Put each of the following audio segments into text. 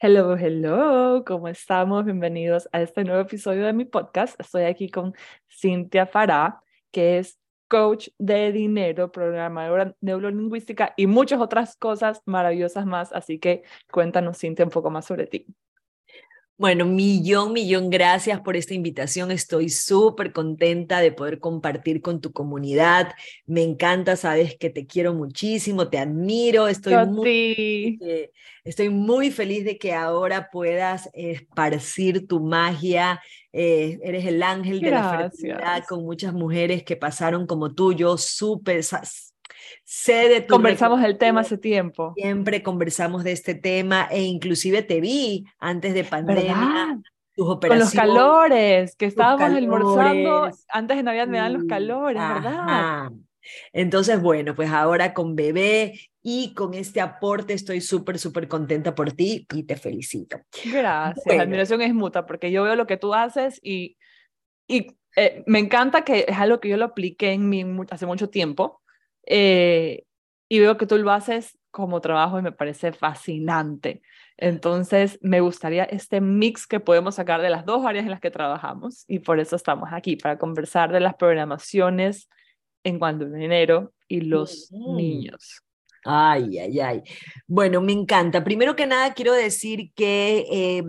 Hello, hello, ¿cómo estamos? Bienvenidos a este nuevo episodio de mi podcast. Estoy aquí con Cintia Fará, que es coach de dinero, programadora neurolingüística y muchas otras cosas maravillosas más. Así que cuéntanos, Cintia, un poco más sobre ti. Bueno, millón, millón gracias por esta invitación. Estoy súper contenta de poder compartir con tu comunidad. Me encanta, sabes que te quiero muchísimo, te admiro. Estoy, muy, estoy muy feliz de que ahora puedas esparcir tu magia. Eh, eres el ángel de la felicidad con muchas mujeres que pasaron como tú. Yo súper Sé de tu Conversamos el tema hace tiempo. Siempre conversamos de este tema e inclusive te vi antes de pandemia. Tus operaciones, Con los calores, que estábamos almorzando, antes de Navidad me dan los calores, ¿verdad? Entonces, bueno, pues ahora con bebé y con este aporte estoy súper, súper contenta por ti y te felicito. Gracias, la admiración es mutua porque yo veo lo que tú haces y, y eh, me encanta que es algo que yo lo apliqué en mí hace mucho tiempo eh, y veo que tú lo haces como trabajo y me parece fascinante. Entonces, me gustaría este mix que podemos sacar de las dos áreas en las que trabajamos y por eso estamos aquí, para conversar de las programaciones en cuanto a dinero y los niños. Ay, ay, ay. Bueno, me encanta. Primero que nada, quiero decir que eh,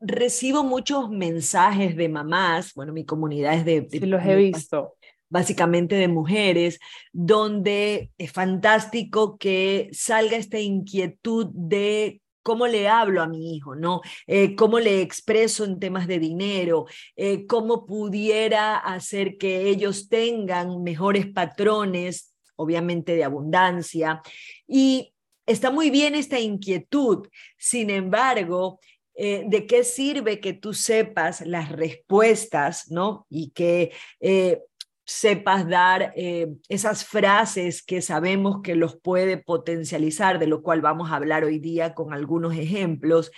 recibo muchos mensajes de mamás, bueno, mi comunidad es de... sí, los he visto básicamente de mujeres, donde es fantástico que salga esta inquietud de cómo le hablo a mi hijo, ¿no? Eh, cómo le expreso en temas de dinero, eh, cómo pudiera hacer que ellos tengan mejores patrones, obviamente de abundancia. Y está muy bien esta inquietud, sin embargo, eh, ¿de qué sirve que tú sepas las respuestas, ¿no? Y que sepas dar eh, esas frases que sabemos que los puede potencializar, de lo cual vamos a hablar hoy día con algunos ejemplos,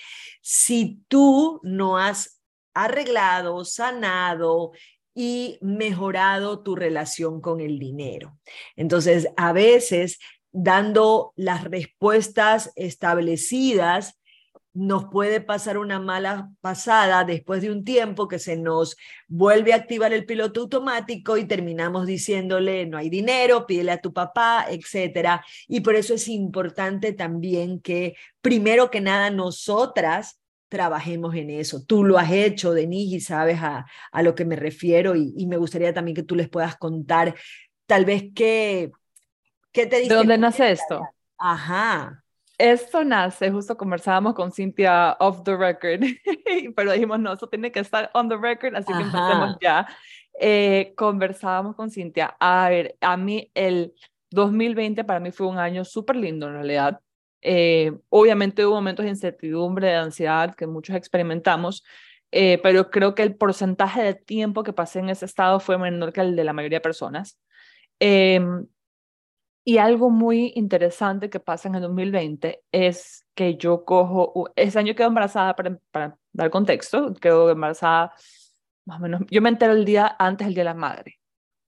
si tú no has arreglado, sanado y mejorado tu relación con el dinero. Entonces, a veces, dando las respuestas establecidas, nos puede pasar una mala pasada después de un tiempo que se nos vuelve a activar el piloto automático y terminamos diciéndole no hay dinero, pídele a tu papá, etcétera. Y por eso es importante también que primero que nada nosotras trabajemos en eso. Tú lo has hecho, Denise, y sabes a, a lo que me refiero y, y, me gustaría también que tú les puedas contar tal vez qué, qué te dice. ¿De dónde nace esto? Ajá. Esto nace, justo conversábamos con Cintia off the record, pero dijimos, no, eso tiene que estar on the record, así que empecemos ya. Eh, conversábamos con Cintia, a ver, a mí el 2020 para mí fue un año súper lindo en realidad. Eh, obviamente hubo momentos de incertidumbre, de ansiedad que muchos experimentamos, eh, pero creo que el porcentaje de tiempo que pasé en ese estado fue menor que el de la mayoría de personas. Y algo muy interesante que pasa en el 2020 es que yo cojo, ese año quedo embarazada, para, para dar contexto, quedo embarazada más o menos, yo me entero el día antes del Día de la Madre,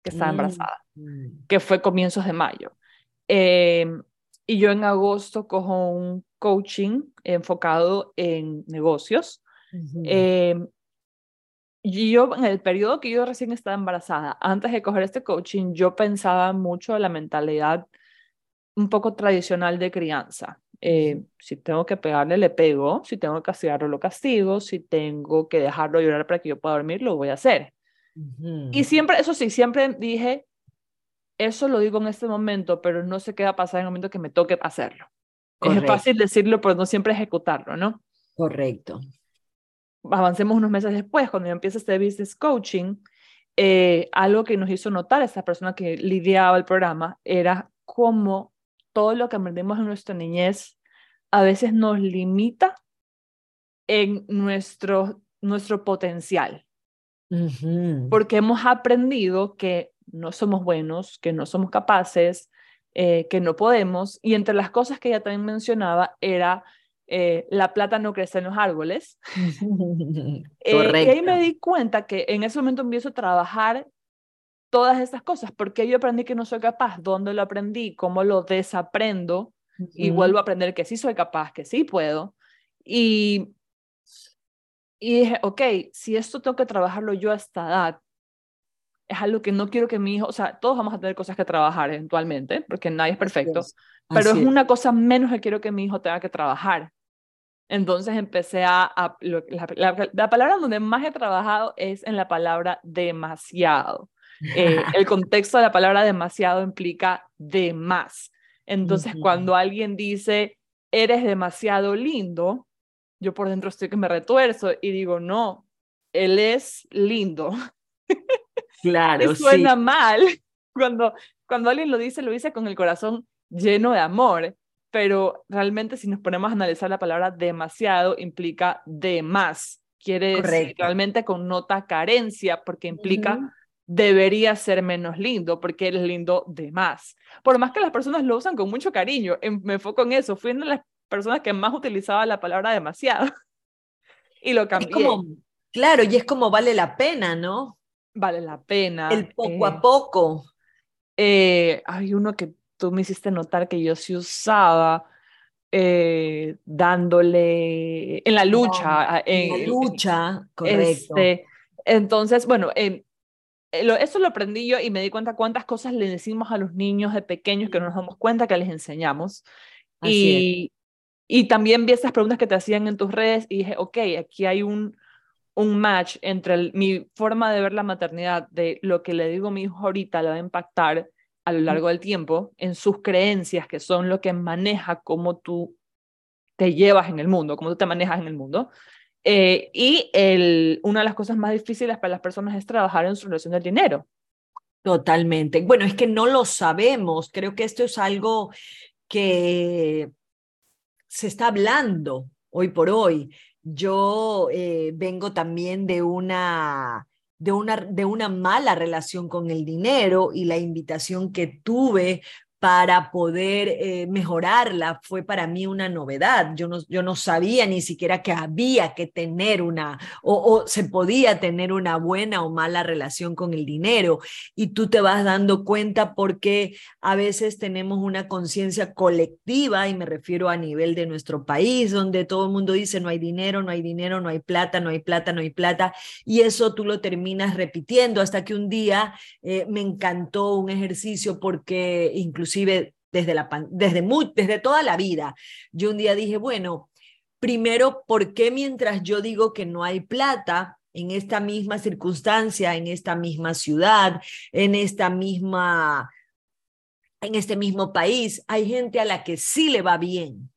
que estaba mm, embarazada, mm. que fue comienzos de mayo. Em, y yo en agosto cojo un coaching enfocado en negocios. Y yo, en el periodo que yo recién estaba embarazada, antes de coger este coaching, yo pensaba mucho en la mentalidad un poco tradicional de crianza. Eh, si tengo que pegarle, le pego. Si tengo que castigarlo, lo castigo. Si tengo que dejarlo llorar para que yo pueda dormir, lo voy a hacer. Y siempre, eso sí, siempre dije, eso lo digo en este momento, pero no sé qué va a pasar en el momento que me toque hacerlo. Es fácil decirlo, pero no siempre ejecutarlo, ¿no? Correcto avancemos unos meses después, cuando yo empiezo este business coaching, eh, algo que nos hizo notar esa persona que lidiaba el programa era cómo todo lo que aprendemos en nuestra niñez a veces nos limita en nuestro, nuestro potencial. Porque hemos aprendido que no somos buenos, que no somos capaces, eh, que no podemos. Y entre las cosas que ella también mencionaba era eh, la plata no crece en los árboles. Eh, y ahí me di cuenta que en ese momento empiezo a trabajar todas estas cosas, porque yo aprendí que no soy capaz, dónde lo aprendí, cómo lo desaprendo y vuelvo a aprender que sí soy capaz, que sí puedo. Y, y dije, ok, si esto tengo que trabajarlo yo a esta edad, es algo que no quiero que mi hijo, o sea, todos vamos a tener cosas que trabajar eventualmente, porque nadie es perfecto, pero es, una cosa menos que quiero que mi hijo tenga que trabajar. Entonces empecé a, la, palabra donde más he trabajado es en la palabra demasiado. Eh, el contexto de la palabra demasiado implica de más. Entonces, cuando alguien dice, eres demasiado lindo, yo por dentro estoy que me retuerzo y digo, no, él es lindo. Claro, y suena mal. Cuando, cuando alguien lo dice, lo dice con el corazón lleno de amor, pero realmente si nos ponemos a analizar la palabra demasiado, implica de más. Quiere decir realmente con nota carencia, porque implica debería ser menos lindo, porque eres lindo de más. Por más que las personas lo usan con mucho cariño, me enfoco en eso. Fui una de las personas que más utilizaba la palabra demasiado y lo cambié. claro, y es como vale la pena, ¿no? Vale la pena. El poco a eh, poco. Eh, hay uno que tú me hiciste notar que yo sí usaba, eh, dándole en la lucha. en, la lucha, correcto. Este, entonces, bueno, eso lo aprendí yo y me di cuenta cuántas cosas le decimos a los niños de pequeños que no nos damos cuenta que les enseñamos. y, y también vi esas preguntas que te hacían en tus redes y dije, ok, aquí hay un, un match entre mi forma de ver la maternidad, de lo que le digo a mi hijo ahorita, le va a impactar a lo largo del tiempo en sus creencias, que son lo que maneja cómo tú te llevas en el mundo, cómo tú te manejas en el mundo. Eh, y el, una de las cosas más difíciles para las personas es trabajar en su relación del dinero. Totalmente. Bueno, es que no lo sabemos. Creo que esto es algo que se está hablando hoy por hoy. Yo eh, vengo también de una, de, una, de una mala relación con el dinero y la invitación que tuve para poder eh, mejorarla fue para mí una novedad. Yo no, yo no sabía ni siquiera que había que tener una o, se podía tener una buena o mala relación con el dinero. Y tú te vas dando cuenta porque a veces tenemos una conciencia colectiva, y me refiero a nivel de nuestro país, donde todo el mundo dice no hay dinero, no hay dinero, no hay plata, no hay plata, no hay plata. Y eso tú lo terminas repitiendo hasta que un día eh, me encantó un ejercicio porque incluso desde, la, desde, muy, desde toda la vida. Yo un día dije, bueno, primero, ¿por qué mientras yo digo que no hay plata en esta misma circunstancia, en esta misma ciudad, en esta misma en este mismo país, hay gente a la que sí le va bien,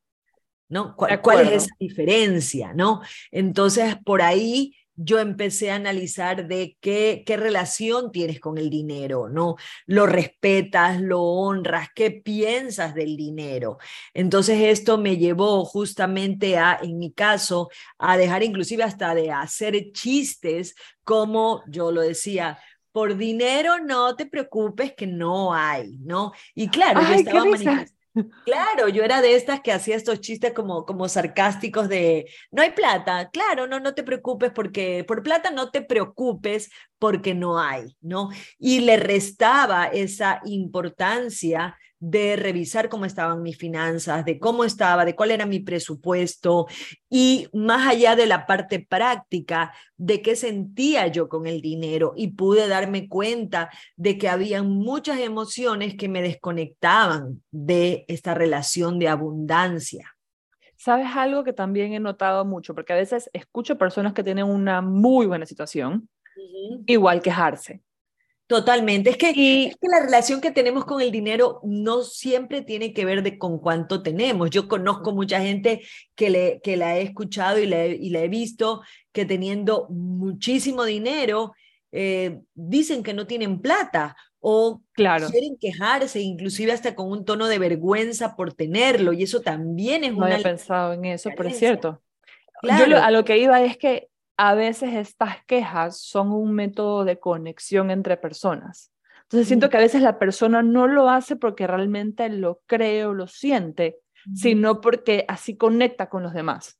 ¿no? ¿Cuál, ¿Cuál, es esa diferencia, no? Entonces, por ahí yo empecé a analizar de qué, qué relación tienes con el dinero, ¿no? Lo respetas, lo honras, qué piensas del dinero. Entonces esto me llevó justamente a, en mi caso, a dejar inclusive hasta de hacer chistes como yo lo decía, por dinero no te preocupes que no hay, ¿no? Y claro, yo estaba manifestando Claro, yo era de estas que hacía estos chistes como, como sarcásticos de, no hay plata, claro, no, no te preocupes porque, por plata no te preocupes porque no hay, ¿no? Y le restaba esa importancia de revisar cómo estaban mis finanzas, de cómo estaba, de cuál era mi presupuesto y más allá de la parte práctica, de qué sentía yo con el dinero y pude darme cuenta de que había muchas emociones que me desconectaban de esta relación de abundancia. ¿Sabes algo que también he notado mucho? Porque a veces escucho personas que tienen una muy buena situación, igual quejarse. Totalmente. Es que, es que la relación que tenemos con el dinero no siempre tiene que ver de con cuánto tenemos. Yo conozco mucha gente que, le, que la he escuchado y la, y la he visto que teniendo muchísimo dinero eh, dicen que no tienen plata o claro. quieren quejarse, inclusive hasta con un tono de vergüenza por tenerlo. Y eso también es no una... pensado en eso, pero es cierto. Yo a lo que iba es que a veces estas quejas son un método de conexión entre personas. Entonces siento que a veces la persona no lo hace porque realmente lo cree o lo siente, sino porque así conecta con los demás.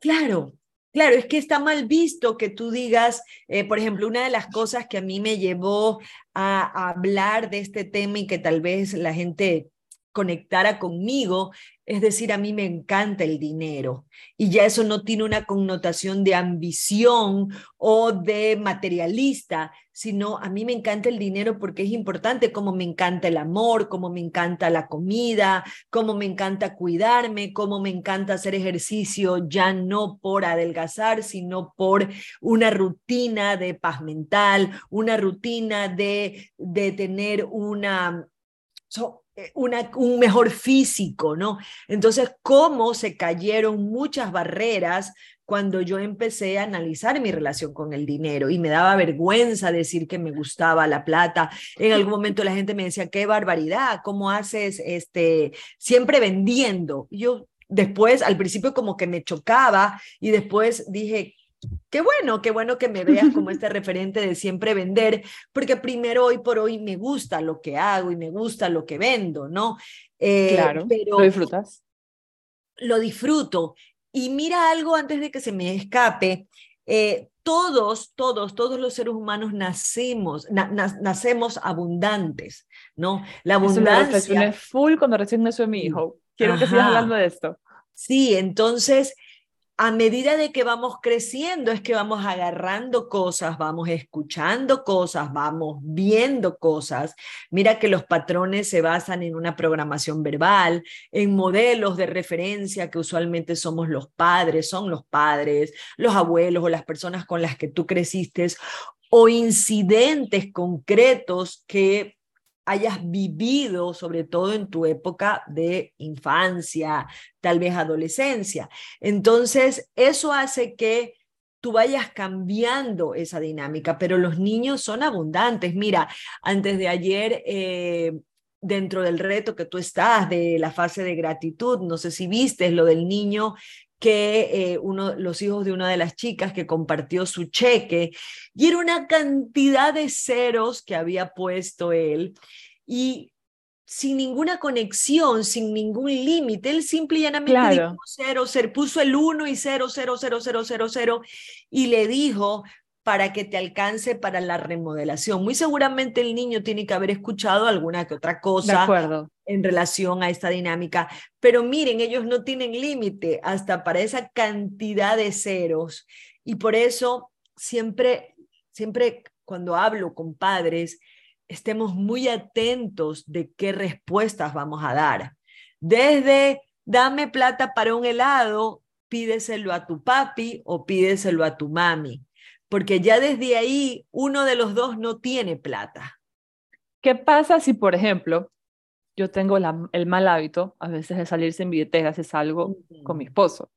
Claro, Claro, es que está mal visto que tú digas, eh, por ejemplo, una de las cosas que a mí me llevó a, hablar de este tema y que tal vez la gente conectara conmigo, es decir, a mí me encanta el dinero. Y ya eso no tiene una connotación de ambición o de materialista, sino a mí me encanta el dinero porque es importante, como me encanta el amor, como me encanta la comida, como me encanta cuidarme, como me encanta hacer ejercicio, ya no por adelgazar, sino por una rutina de paz mental, una rutina de, de tener una... una, un mejor físico, ¿no? Entonces, cómo se cayeron muchas barreras cuando yo empecé a analizar mi relación con el dinero y me daba vergüenza decir que me gustaba la plata. En algún momento la gente me decía, qué barbaridad, ¿cómo haces este, siempre vendiendo? Yo después, al principio como que me chocaba y después dije, Qué bueno, qué bueno que me veas como este referente de siempre vender, porque primero hoy por hoy me gusta lo que hago y me gusta lo que vendo, ¿no? Eh, claro, pero lo disfrutas. Lo disfruto. Y mira algo antes de que se me escape. Eh, todos, todos, todos los seres humanos nacemos, nacemos abundantes, ¿no? La abundancia. es full cuando recién nació mi hijo. Quiero que sigas hablando de esto. Sí, entonces a medida de que vamos creciendo es que vamos agarrando cosas, vamos escuchando cosas, vamos viendo cosas. Mira que los patrones se basan en una programación verbal, en modelos de referencia que usualmente somos los padres, son los padres, los abuelos o las personas con las que tú creciste o incidentes concretos que hayas vivido, sobre todo en tu época de infancia, tal vez adolescencia. Entonces, eso hace que tú vayas cambiando esa dinámica, pero los niños son abundantes. Mira, antes de ayer... Eh, dentro del reto que tú estás de la fase de gratitud, no sé si viste lo del niño que eh, uno, los hijos de una de las chicas que compartió su cheque y era una cantidad de ceros que había puesto él y sin ninguna conexión, sin ningún límite, él simple y llanamente dijo cero, cero, puso el uno y cero, cero, cero, cero, cero, cero, y le dijo, para que te alcance para la remodelación. Muy seguramente el niño tiene que haber escuchado alguna que otra cosa en relación a esta dinámica, pero miren, ellos no tienen límite hasta para esa cantidad de ceros y por eso siempre, siempre cuando hablo con padres, estemos muy atentos de qué respuestas vamos a dar. Desde dame plata para un helado, pídeselo a tu papi o pídeselo a tu mami porque ya desde ahí uno de los dos no tiene plata. ¿Qué pasa si, por ejemplo, yo tengo el mal hábito a veces de salir sin billetera si salgo con mi esposo?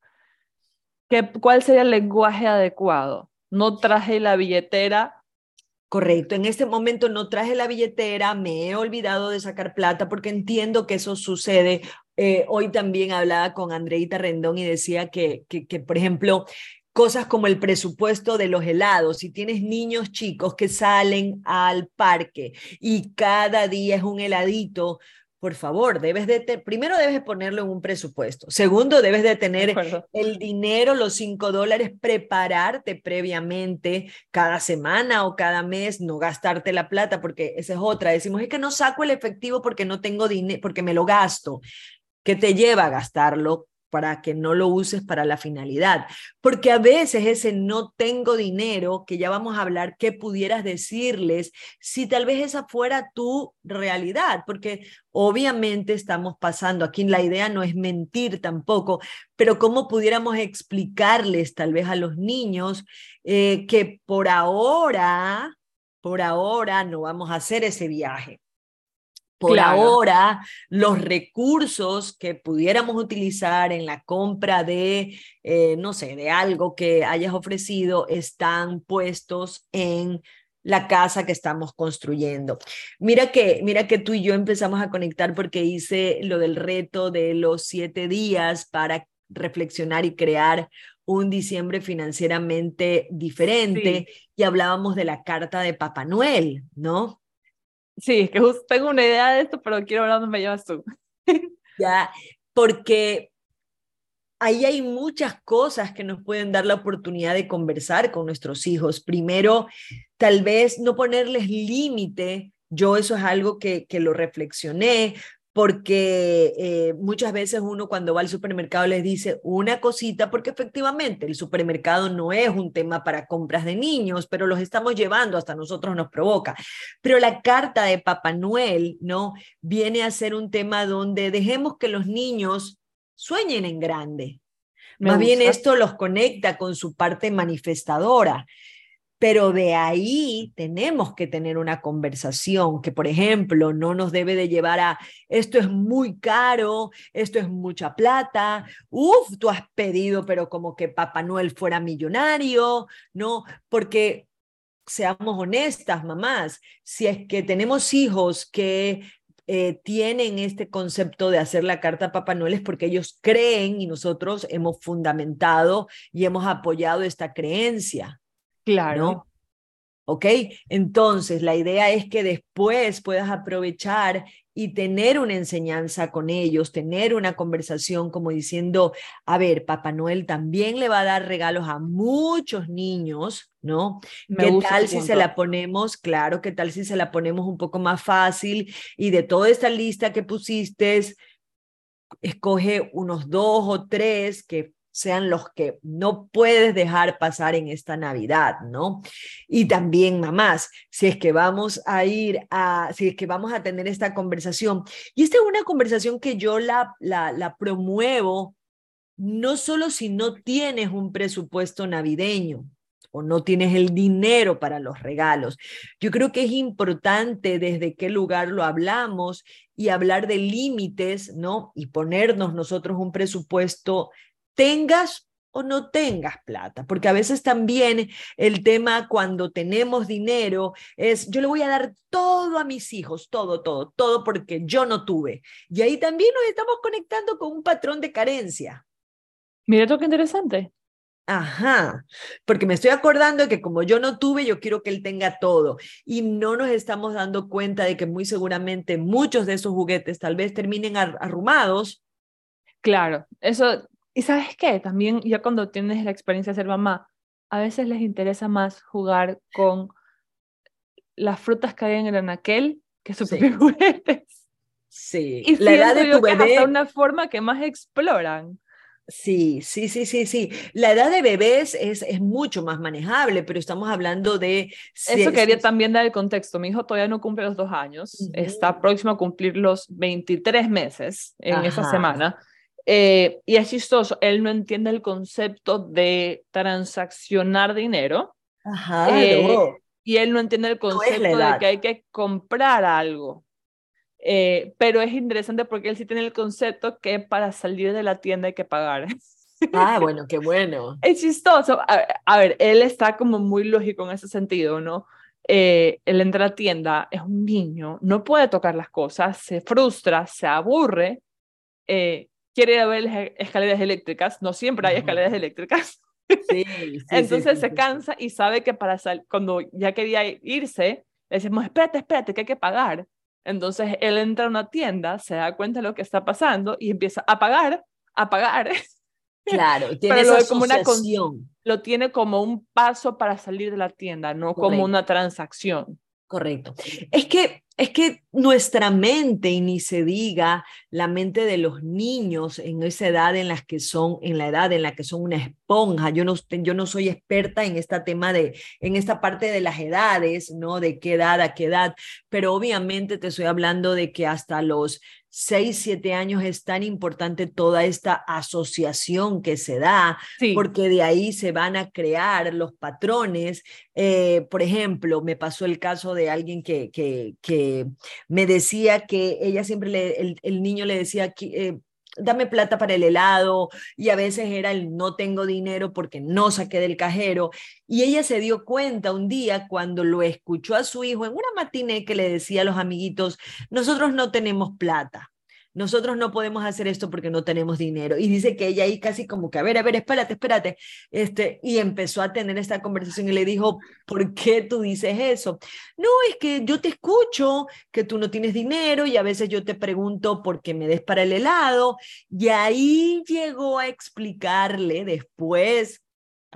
¿Qué, ¿Cuál sería el lenguaje adecuado? No traje la billetera. Correcto, en este momento no traje la billetera, me he olvidado de sacar plata porque entiendo que eso sucede. Eh, hoy también hablaba con Andreita Rendón y decía que, que, que, por ejemplo, cosas como el presupuesto de los helados. Si tienes niños chicos que salen al parque y cada día es un heladito, por favor, debes de primero debes ponerlo en un presupuesto. Segundo, debes de tener el dinero, los cinco dólares, prepararte previamente cada semana o cada mes, no gastarte la plata, porque esa es otra. Decimos, es que no saco el efectivo porque no tengo dinero, porque me lo gasto. ¿Qué te lleva a gastarlo? Para que no lo uses para la finalidad. Porque a veces ese no tengo dinero, que ya vamos a hablar, ¿qué pudieras decirles si tal vez esa fuera tu realidad? Porque obviamente estamos pasando, aquí la idea no es mentir tampoco, pero ¿cómo pudiéramos explicarles tal vez a los niños eh, que por ahora, por ahora no vamos a hacer ese viaje? Por ahora los recursos que pudiéramos utilizar en la compra de, eh, no sé, de algo que hayas ofrecido están puestos en la casa que estamos construyendo. Mira que, mira que tú y yo empezamos a conectar porque hice lo del reto de los siete días para reflexionar y crear un diciembre financieramente diferente y hablábamos de la carta de Papá Noel, ¿no? Sí, es que justo tengo una idea de esto, pero quiero hablar dónde me llevas tú. ya, porque ahí hay muchas cosas que nos pueden dar la oportunidad de conversar con nuestros hijos. Primero, tal vez no ponerles límite. Yo eso es algo que, que lo reflexioné porque eh, muchas veces uno cuando va al supermercado les dice una cosita, porque efectivamente el supermercado no es un tema para compras de niños, pero los estamos llevando, hasta nosotros nos provoca. Pero la carta de Papá Noel, ¿no? Viene a ser un tema donde dejemos que los niños sueñen en grande. Más bien esto los conecta con su parte manifestadora. Pero de ahí tenemos que tener una conversación que, por ejemplo, no nos debe de llevar a esto es muy caro, esto es mucha plata, uf, tú has pedido, pero como que Papá Noel fuera millonario, ¿no? Porque seamos honestas, mamás, si es que tenemos hijos que eh, tienen este concepto de hacer la carta a Papá Noel es porque ellos creen y nosotros hemos fundamentado y hemos apoyado esta creencia. Claro. ¿Ok? Entonces, la idea es que después puedas aprovechar y tener una enseñanza con ellos, tener una conversación como diciendo, a ver, Papá Noel también le va a dar regalos a muchos niños, ¿no? ¿Qué tal si se la ponemos, claro, qué tal si se la ponemos un poco más fácil y de toda esta lista que pusiste, escoge unos dos o tres que sean los que no puedes dejar pasar en esta Navidad, ¿no? Y también, mamás, si es que vamos a ir a, si es que vamos a tener esta conversación, y esta es una conversación que yo la, la, la promuevo, no solo si no tienes un presupuesto navideño, o no tienes el dinero para los regalos. Yo creo que es importante desde qué lugar lo hablamos y hablar de límites, ¿no? Y ponernos nosotros un presupuesto tengas o no tengas plata, porque a veces también el tema cuando tenemos dinero es, yo le voy a dar todo a mis hijos, todo, todo, todo, porque yo no tuve. Y ahí también nos estamos conectando con un patrón de carencia. Mira esto qué interesante. Ajá, porque me estoy acordando de que como yo no tuve, yo quiero que él tenga todo. Y no nos estamos dando cuenta de que muy seguramente muchos de esos juguetes tal vez terminen arrumados. Claro, eso y sabes qué, también ya cuando tienes la experiencia de ser mamá, a veces les interesa más jugar con las frutas que hay en el anaquel que sus sí. juguetes. Sí, y la edad de tu bebé. Es una forma que más exploran. Sí, sí, sí, sí, sí. La edad de bebés es, es mucho más manejable, pero estamos hablando de... Eso quería también dar el contexto. Mi hijo todavía no cumple los dos años, está próximo a cumplir los 23 meses en esa semana. Eh, y es chistoso, él no entiende el concepto de transaccionar dinero. Ajá, eh, Y él no entiende el concepto de que hay que comprar algo. Eh, pero es interesante porque él sí tiene el concepto que para salir de la tienda hay que pagar. Ah, bueno, qué bueno. Es chistoso. A, ver, él está como muy lógico en ese sentido, ¿no? él entra a la tienda, es un niño, no puede tocar las cosas, se frustra, se aburre, eh, quiere ver escaleras eléctricas, no siempre hay escaleras eléctricas. Sí, Entonces se cansa y sabe que para salir, cuando ya quería irse, le decimos, espérate, espérate, que hay que pagar. Entonces él entra a una tienda, se da cuenta de lo que está pasando y empieza a pagar, a pagar. Claro, tiene esa como una lo tiene como un paso para salir de la tienda, no como una transacción. Correcto. Es que es que nuestra mente, y ni se diga la mente de los niños en esa edad en las que son, en la edad en la que son una esponja. Yo no, yo no soy experta en este tema de, en esta parte de las edades, ¿no? De qué edad a qué edad, pero obviamente te estoy hablando de que hasta los seis, siete años es tan importante toda esta asociación que se da, porque de ahí se van a crear los patrones. Eh, por ejemplo, me pasó el caso de alguien que, que, que me decía que ella siempre, le, el, el niño le decía, que, eh, dame plata para el helado y a veces era el no tengo dinero porque no saqué del cajero. Y ella se dio cuenta un día cuando lo escuchó a su hijo en una matiné que le decía a los amiguitos, nosotros no tenemos plata nosotros no podemos hacer esto porque no tenemos dinero. Y dice que ella ahí casi como que, a ver, a ver, espérate, espérate. Este, y empezó a tener esta conversación y le dijo, ¿por qué tú dices eso? No, es que yo te escucho que tú no tienes dinero y a veces yo te pregunto por qué me des para el helado. Y ahí llegó a explicarle después.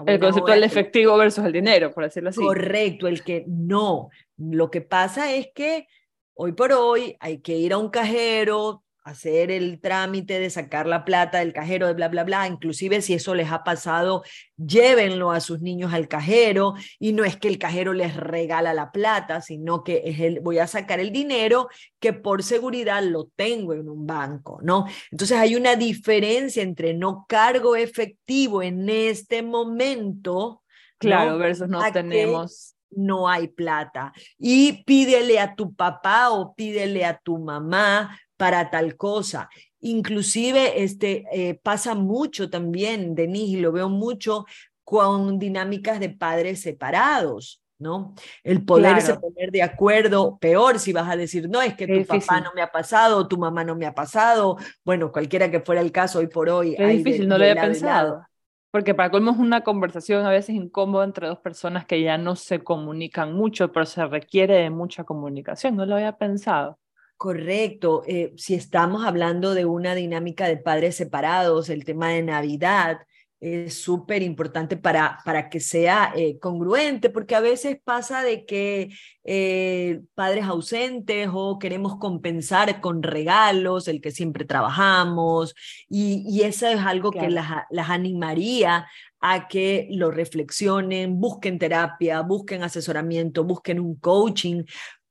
El concepto del efectivo versus el dinero, por decirlo así. Correcto, el que no. Lo que pasa es que hoy por hoy hay que ir a un cajero, hacer el trámite de sacar la plata del cajero, de bla, bla, bla. Inclusive si eso les ha pasado, llévenlo a sus niños al cajero y no es que el cajero les regala la plata, sino que es el, voy a sacar el dinero que por seguridad lo tengo en un banco, ¿no? Entonces hay una diferencia entre no cargo efectivo en este momento. Claro, versus no tenemos no hay plata. Y pídele a tu papá o pídele a tu mamá para tal cosa. Inclusive este, eh, pasa mucho también, Denise, y lo veo mucho con dinámicas de padres separados. ¿no? El poderse poner de acuerdo, peor si vas a decir, no, es que tu papá no me ha pasado, tu mamá no me ha pasado, bueno, cualquiera que fuera el caso hoy por hoy. Es difícil, no lo he pensado. Porque para colmo es una conversación a veces incómoda entre dos personas que ya no se comunican mucho, pero se requiere de mucha comunicación. No lo había pensado. Correcto. Eh, si estamos hablando de una dinámica de padres separados, el tema de Navidad, es súper importante para, para que sea eh, congruente, porque a veces pasa de que eh, padres ausentes o queremos compensar con regalos, el que siempre trabajamos, y, y eso es algo que las, las animaría a que lo reflexionen, busquen terapia, busquen asesoramiento, busquen un coaching,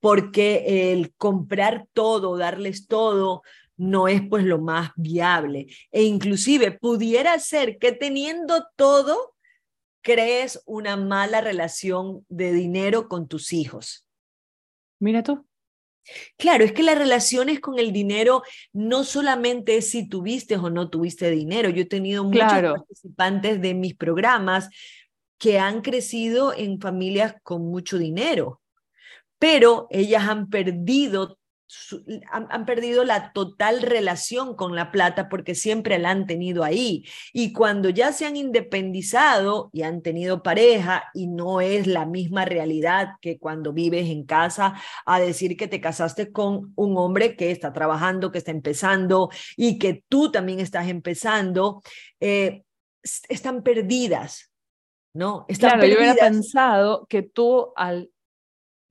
porque el comprar todo, darles todo, no es pues lo más viable. E inclusive pudiera ser que teniendo todo, crees una mala relación de dinero con tus hijos. Mira tú. Claro, es que las relaciones con el dinero no solamente es si tuviste o no tuviste dinero. Yo he tenido muchos participantes de mis programas que han crecido en familias con mucho dinero, pero ellas han perdido han, perdido la total relación con la plata porque siempre la han tenido ahí. Y cuando ya se han independizado y han tenido pareja y no es la misma realidad que cuando vives en casa, a decir que te casaste con un hombre que está trabajando, que está empezando y que tú también estás empezando, eh, están perdidas. ¿no? Están claro, yo hubiera pensado que tú al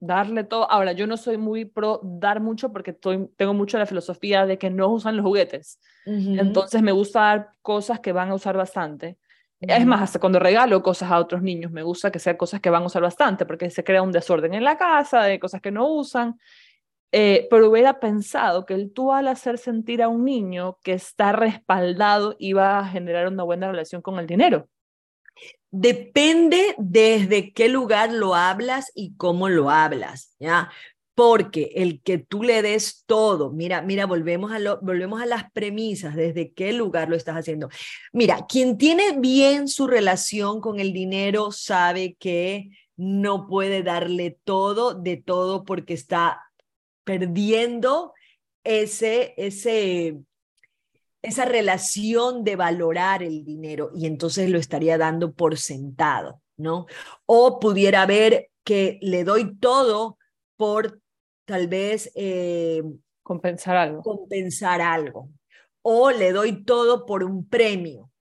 darle todo. Ahora, yo no soy muy pro dar mucho porque estoy, tengo mucho la filosofía de que no usan los juguetes. Entonces me gusta dar cosas que van a usar bastante. Es más, hasta cuando regalo cosas a otros niños, me gusta que sean cosas que van a usar bastante, porque se crea un desorden en la casa, de cosas que no usan. Eh, pero hubiera pensado que el tú al hacer sentir a un niño que está respaldado iba a generar una buena relación con el dinero. Depende desde qué lugar lo hablas y cómo lo hablas, ¿ya? Porque el que tú le des todo, mira, mira, volvemos a, lo, volvemos a las premisas, desde qué lugar lo estás haciendo. Mira, quien tiene bien su relación con el dinero sabe que no puede darle todo de todo porque está perdiendo ese, ese, esa relación de valorar el dinero y entonces lo estaría dando por sentado, ¿no? O pudiera ver que le doy todo por tal vez eh, compensar algo. Compensar algo. O le doy todo por un premio.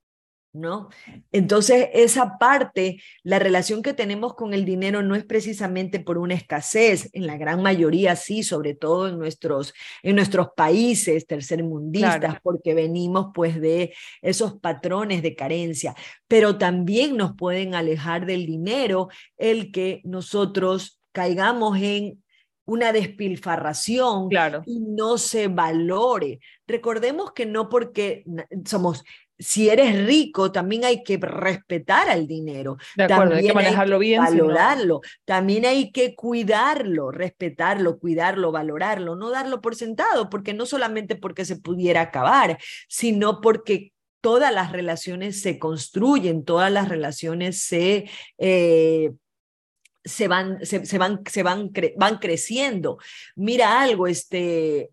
¿No? Entonces, esa parte, la relación que tenemos con el dinero no es precisamente por una escasez, en la gran mayoría sí, sobre todo en nuestros, en nuestros países tercermundistas, porque venimos pues de esos patrones de carencia, pero también nos pueden alejar del dinero el que nosotros caigamos en una despilfarración y no se valore. Recordemos que no porque somos si eres rico, también hay que respetar al dinero. De acuerdo, hay que manejarlo bien. Valorarlo. También hay que cuidarlo, respetarlo, cuidarlo, valorarlo, no darlo por sentado, porque no solamente porque se pudiera acabar, sino porque todas las relaciones se construyen, todas las relaciones se... Eh, se van, se, van, se van, van creciendo. Mira algo, este,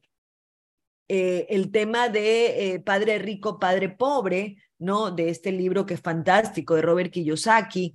eh, el tema de eh, Padre Rico, Padre Pobre, ¿no? De este libro que es fantástico, de Robert Kiyosaki.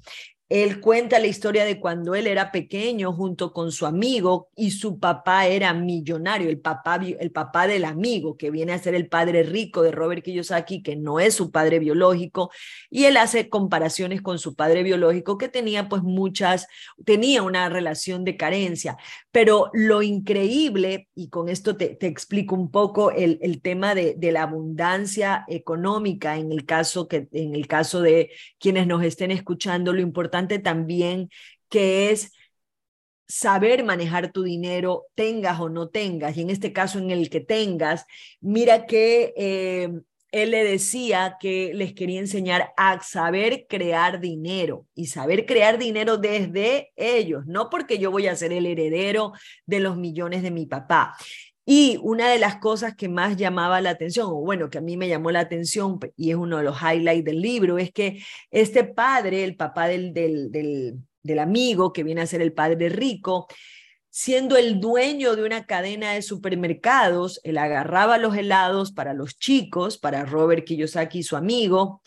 Él cuenta la historia de cuando él era pequeño junto con su amigo y su papá era millonario, el papá, el papá del amigo, que viene a ser el padre rico de Robert Kiyosaki, que no es su padre biológico, y él hace comparaciones con su padre biológico que tenía pues muchas, tenía una relación de carencia. Pero lo increíble, y con esto te, explico un poco el, el tema de, de, la abundancia económica en el, caso que, en el caso de quienes nos estén escuchando, lo importante también que es saber manejar tu dinero, tengas o no tengas, y en este caso en el que tengas, mira que eh, él le decía que les quería enseñar a saber crear dinero y saber crear dinero desde ellos, no porque yo voy a ser el heredero de los millones de mi papá. Y una de las cosas que más llamaba la atención, o bueno, que a mí me llamó la atención y es uno de los highlights del libro, es que este padre, el papá del, del, del, amigo, que viene a ser el padre rico, siendo el dueño de una cadena de supermercados, él agarraba los helados para los chicos, para Robert Kiyosaki y su amigo,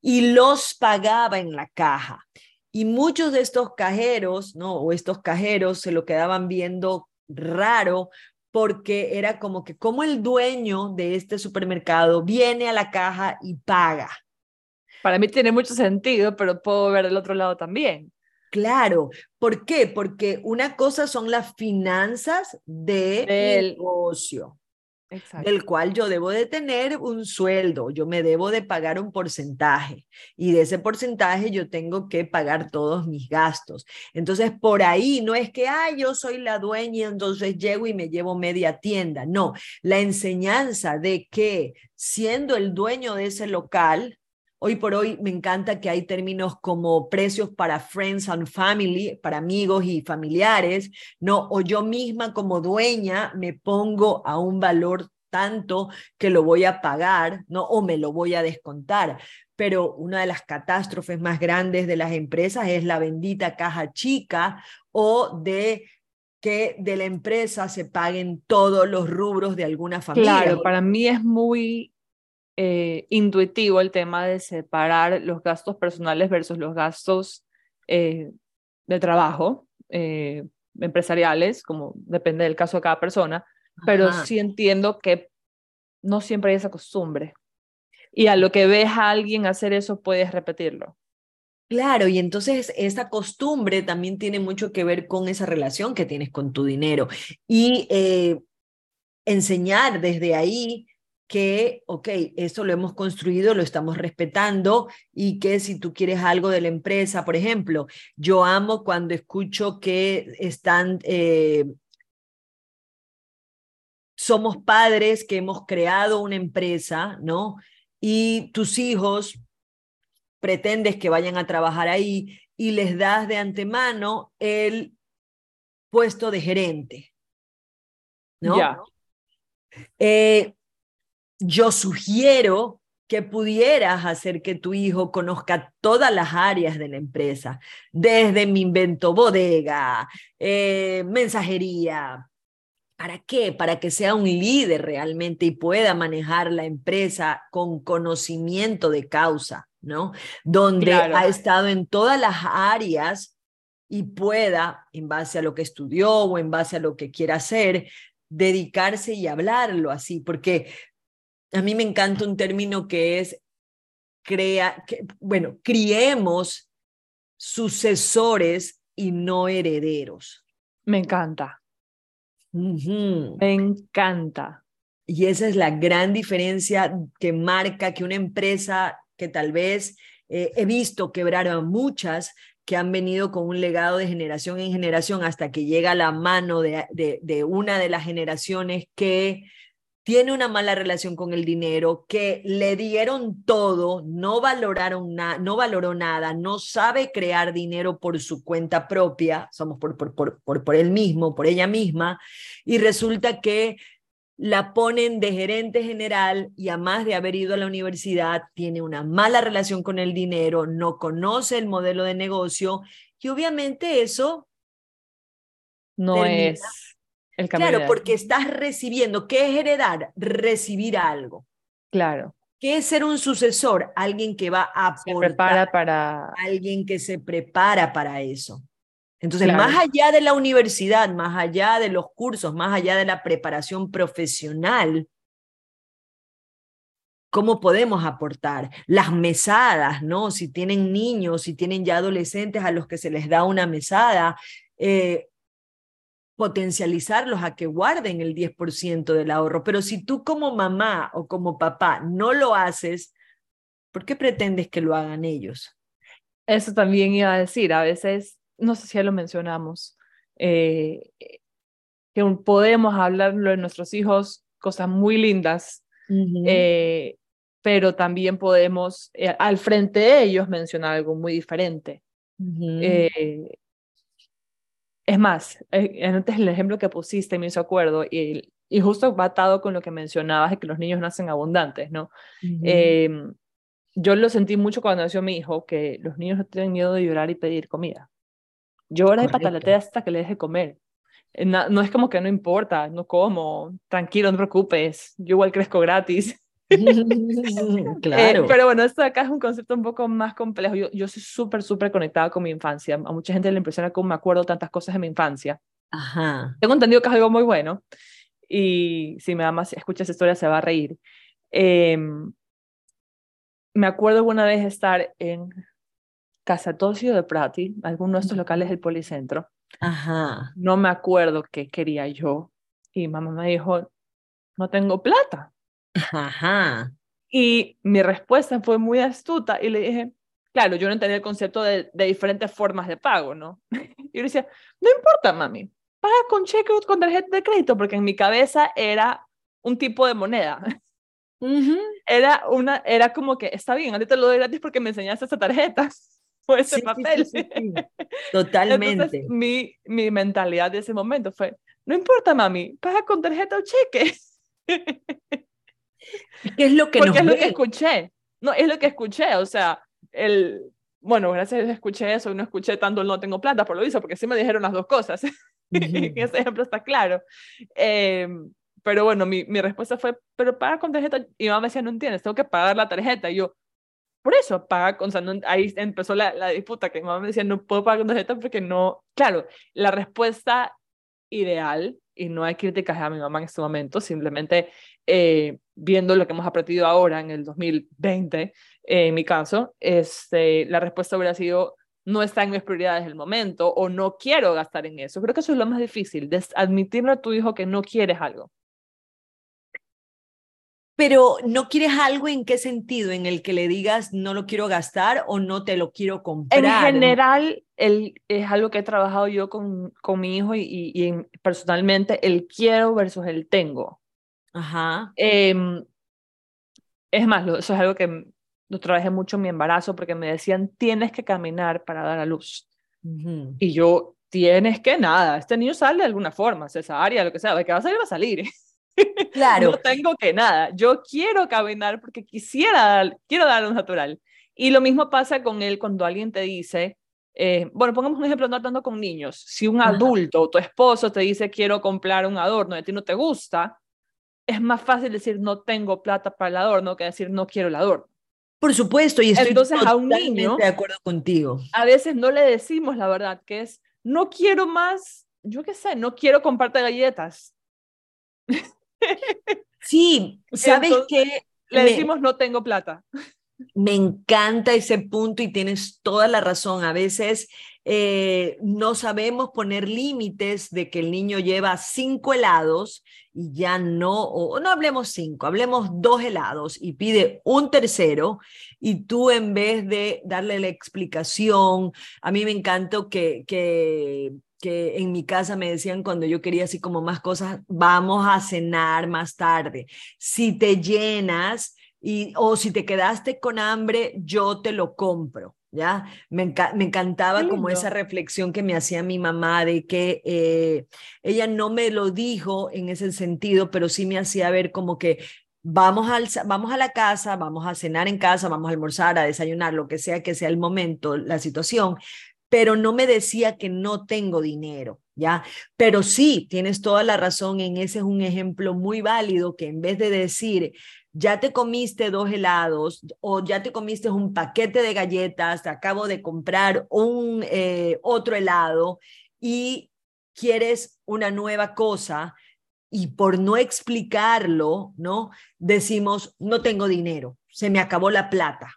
y los pagaba en la caja. Y muchos de estos cajeros, ¿no? O estos cajeros se lo quedaban viendo raro porque era como que como el dueño de este supermercado viene a la caja y paga. Para mí tiene mucho sentido, pero puedo ver el otro lado también. Claro, ¿por qué? Porque una cosa son las finanzas de del negocio, del cual yo debo de tener un sueldo, yo me debo de pagar un porcentaje y de ese porcentaje yo tengo que pagar todos mis gastos. Entonces, por ahí no es que, ah, yo soy la dueña entonces llego y me llevo media tienda. No, la enseñanza de que siendo el dueño de ese local, Hoy por hoy me encanta que hay términos como precios para friends and family, para amigos y familiares, ¿no? O yo misma como dueña me pongo a un valor tanto que lo voy a pagar, ¿no? O me lo voy a descontar. Pero una de las catástrofes más grandes de las empresas es la bendita caja chica o de que de la empresa se paguen todos los rubros de alguna familia. Claro, para mí es muy eh, intuitivo el tema de separar los gastos personales versus los gastos eh, de trabajo, eh, empresariales, como depende del caso de cada persona, pero sí entiendo que no siempre hay esa costumbre. Y a lo que ves a alguien hacer eso, puedes repetirlo. Claro, y entonces esa costumbre también tiene mucho que ver con esa relación que tienes con tu dinero. Y enseñar desde ahí que, ok, esto lo hemos construido, lo estamos respetando y que si tú quieres algo de la empresa, por ejemplo, yo amo cuando escucho que están, eh, somos padres que hemos creado una empresa, ¿no? Y tus hijos pretendes que vayan a trabajar ahí y les das de antemano el puesto de gerente, ¿no? Ya. Eh, yo sugiero que pudieras hacer que tu hijo conozca todas las áreas de la empresa, desde mi invento bodega, eh, mensajería. ¿Para qué? Para que sea un líder realmente y pueda manejar la empresa con conocimiento de causa, ¿no? Donde ha estado en todas las áreas y pueda, en base a lo que estudió o en base a lo que quiera hacer, dedicarse y hablarlo así, porque a mí me encanta un término que es, crea, que, bueno, criemos sucesores y no herederos. Me encanta. Me encanta. Y esa es la gran diferencia que marca que una empresa que tal vez eh, he visto quebrar a muchas que han venido con un legado de generación en generación hasta que llega la mano de, de una de las generaciones que tiene una mala relación con el dinero, que le dieron todo, no valoraron nada, no valoró nada, no sabe crear dinero por su cuenta propia, somos por, por, por, por, por él mismo, por ella misma, y resulta que la ponen de gerente general y a más de haber ido a la universidad, tiene una mala relación con el dinero, no conoce el modelo de negocio y obviamente eso no es claro, porque estás recibiendo. ¿Qué es heredar? Recibir algo. Claro. ¿Qué es ser un sucesor? Alguien que va a se prepara para alguien que se prepara para eso. Entonces, más allá de la universidad, más allá de los cursos, más allá de la preparación profesional, ¿cómo podemos aportar? Las mesadas, ¿no? Si tienen niños, si tienen ya adolescentes a los que se les da una mesada, eh, potencializarlos a que guarden el 10% del ahorro. Pero si tú como mamá o como papá no lo haces, ¿por qué pretendes que lo hagan ellos? Eso también iba a decir, a veces, no sé si ya lo mencionamos, eh, que podemos hablarlo de nuestros hijos, cosas muy lindas, eh, pero también podemos eh, al frente de ellos mencionar algo muy diferente. Es más, eh, antes el ejemplo que pusiste me hizo acuerdo y, y justo va atado con lo que mencionabas de que los niños nacen abundantes, ¿no? Em, yo lo sentí mucho cuando nació mi hijo, que los niños no tienen miedo de llorar y pedir comida. Llora y pataletea hasta que le deje comer. Eh, no, es como que no importa, no como, tranquilo, no te preocupes, yo igual crezco gratis. Eh, claro. pero bueno, esto de acá es un concepto un poco más complejo. Yo, yo soy súper, súper conectada con mi infancia. A mucha gente le impresiona cómo me acuerdo tantas cosas de mi infancia. Ajá. Tengo entendido que es algo muy bueno. Y si mi mamá escucha esa historia, se va a reír. Em, me acuerdo una vez estar en Casa Tocio de Prati, alguno de estos locales del Policentro. Ajá. No me acuerdo qué quería yo. Y mamá me dijo, no tengo plata. Ajá. Y mi respuesta fue muy astuta y le dije, claro, yo no entendía el concepto de, de diferentes formas de pago, ¿no? Y yo le decía, no importa, mami, paga con cheque o con tarjeta de crédito, porque en mi cabeza era un tipo de moneda. Era, una, era como que, está bien, ahorita te lo doy gratis porque me enseñaste esa tarjeta o ese papel. Totalmente. Entonces, mi, mi mentalidad de ese momento fue, no importa, mami, paga con tarjeta o cheque. ¿Qué es lo que Porque es lo que escuché. No, es lo que escuché. O sea, el, bueno, gracias a Dios escuché eso y no escuché tanto el no tengo plata por lo visto, porque sí me dijeron las dos cosas. Ese ejemplo está claro. Em, pero bueno, mi, mi respuesta fue, pero paga con tarjeta. Y mamá me decía, no entiendes, tengo que pagar la tarjeta. Y yo, por eso, paga con, o sea, ahí empezó la, la disputa, que mi mamá me decía, no puedo pagar con tarjeta porque no, claro, la respuesta ideal, y no hay críticas a mi mamá en este momento, simplemente eh, viendo lo que hemos aprendido ahora en el 2020, eh, en mi caso, este, la respuesta hubiera sido no está en mis prioridades del momento o no quiero gastar en eso. Creo que eso es lo más difícil, admitirle a tu hijo que no quieres algo. Pero no quieres algo en qué sentido, en el que le digas no lo quiero gastar o no te lo quiero comprar. En general, el, es algo que he trabajado yo con, con mi hijo y, y, personalmente, el quiero versus el tengo. Ajá. Em, es más, eso es algo que lo trabajé mucho en mi embarazo porque me decían, tienes que caminar para dar a luz. Y yo, tienes que nada, este niño sale de alguna forma, cesárea, lo que sea, de que va a salir, va a salir. Claro. no tengo que nada, yo quiero caminar porque quisiera, quiero dar luz natural. Y lo mismo pasa con él cuando alguien te dice, eh, bueno, pongamos un ejemplo, no tanto con niños, si un adulto o tu esposo te dice, quiero comprar un adorno y a ti no te gusta, es más fácil decir no tengo plata para el adorno que decir no quiero el adorno. Por supuesto, y estoy Entonces, a un niño, de acuerdo contigo. A veces no le decimos la verdad, que es no quiero más, yo qué sé, no quiero comprarte galletas. Sí, sabes que le decimos no tengo plata. Me encanta ese punto y tienes toda la razón. A veces eh, no sabemos poner límites de que el niño lleva cinco helados y ya no, o no hablemos cinco, hablemos dos helados y pide un tercero y tú en vez de darle la explicación, a mí me encantó que, que que en mi casa me decían cuando yo quería así como más cosas, vamos a cenar más tarde. Si te llenas, y, o si te quedaste con hambre, yo te lo compro. ¿Ya? Me, me encantaba como esa reflexión que me hacía mi mamá de que eh, ella no me lo dijo en ese sentido, pero sí me hacía ver como que vamos, al, vamos a la casa, vamos a cenar en casa, vamos a almorzar, a desayunar, lo que sea que sea el momento, la situación, pero no me decía que no tengo dinero, ¿ya? Pero sí, tienes toda la razón, en ese es un ejemplo muy válido que en vez de decir, ya te comiste dos helados o ya te comiste un paquete de galletas, te acabo de comprar un eh, otro helado y quieres una nueva cosa y por no explicarlo, ¿no? Decimos, no tengo dinero, se me acabó la plata.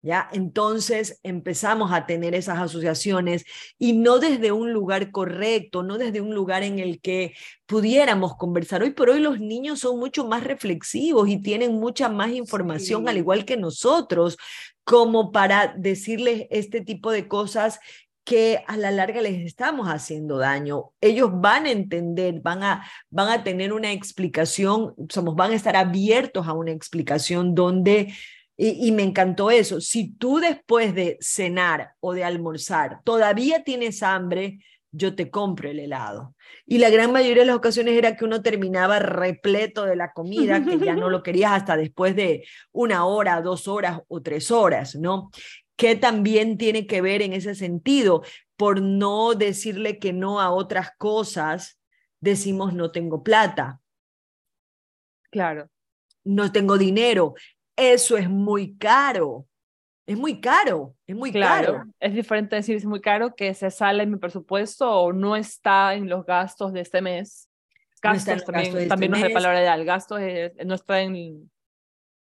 ¿Ya? Entonces empezamos a tener esas asociaciones y no desde un lugar correcto, no desde un lugar en el que pudiéramos conversar. Hoy por hoy los niños son mucho más reflexivos y tienen mucha más información, al igual que nosotros, como para decirles este tipo de cosas que a la larga les estamos haciendo daño. Ellos van a entender, van a, van a tener una explicación, somos, van a estar abiertos a una explicación donde, y, y me encantó eso, si tú después de cenar o de almorzar todavía tienes hambre, yo te compro el helado. Y la gran mayoría de las ocasiones era que uno terminaba repleto de la comida, que ya no lo querías hasta después de una hora, dos horas o tres horas, ¿no? que también tiene que ver en ese sentido. Por no decirle que no a otras cosas, decimos no tengo plata. Claro. No tengo dinero. Eso es muy caro. Es muy caro, es muy claro. caro. Es diferente decir es muy caro que se sale en mi presupuesto o no está en los gastos de este mes. Gastos también, este también no es la palabra ideal. Gastos no está en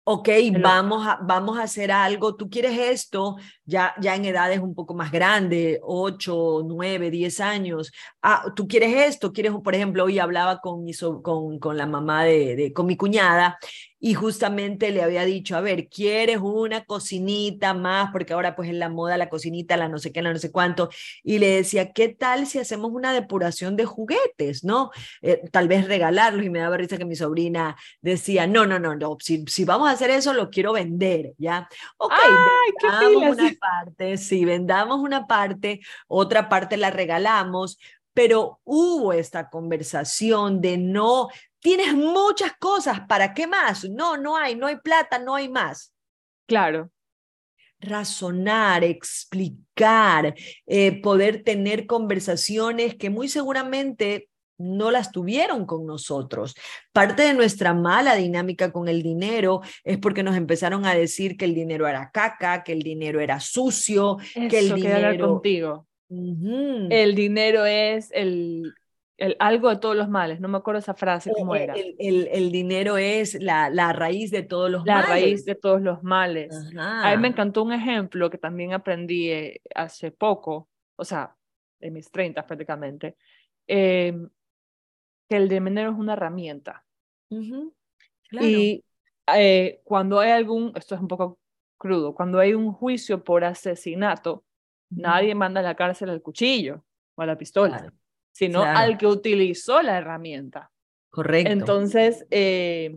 ok, vamos a, vamos a hacer algo, tú quieres esto, ya, ya en edades un poco más grandes, 8, 9, 10 años, ah, tú quieres esto, quieres, por ejemplo, hoy hablaba con, mi, con, con la mamá de, de, con mi cuñada y justamente le había dicho, a ver, ¿quieres una cocinita más? Porque ahora pues en la moda la cocinita, la no sé qué, la no sé cuánto. Y le decía, ¿qué tal si hacemos una depuración de juguetes, no? Eh, tal vez regalarlos y me daba risa que mi sobrina decía, no, no, no, no, si, si vamos a hacer eso lo quiero vender, ¿ya? Ok, Ay, vendamos una parte, sí, vendamos una parte, otra parte la regalamos, pero hubo esta conversación de no Tienes muchas cosas, ¿para qué más? No, no hay, no hay plata, no hay más. Claro. Razonar, explicar, eh, poder tener conversaciones que muy seguramente no las tuvieron con nosotros. Parte de nuestra mala dinámica con el dinero es porque nos empezaron a decir que el dinero era caca, que el dinero era sucio, que el dinero... contigo. El dinero es el el, algo de todos los males, no me acuerdo esa frase cómo era. El, el, dinero es la, la, raíz de todos los males. La raíz de todos los males. A mí me encantó un ejemplo que también aprendí eh, hace poco, o sea, en mis 30 prácticamente, em, que el dinero es una herramienta. Y eh, cuando hay algún, esto es un poco crudo, cuando hay un juicio por asesinato, nadie manda a la cárcel al cuchillo o a la pistola sino al que utilizó la herramienta. Correcto. Entonces, eh,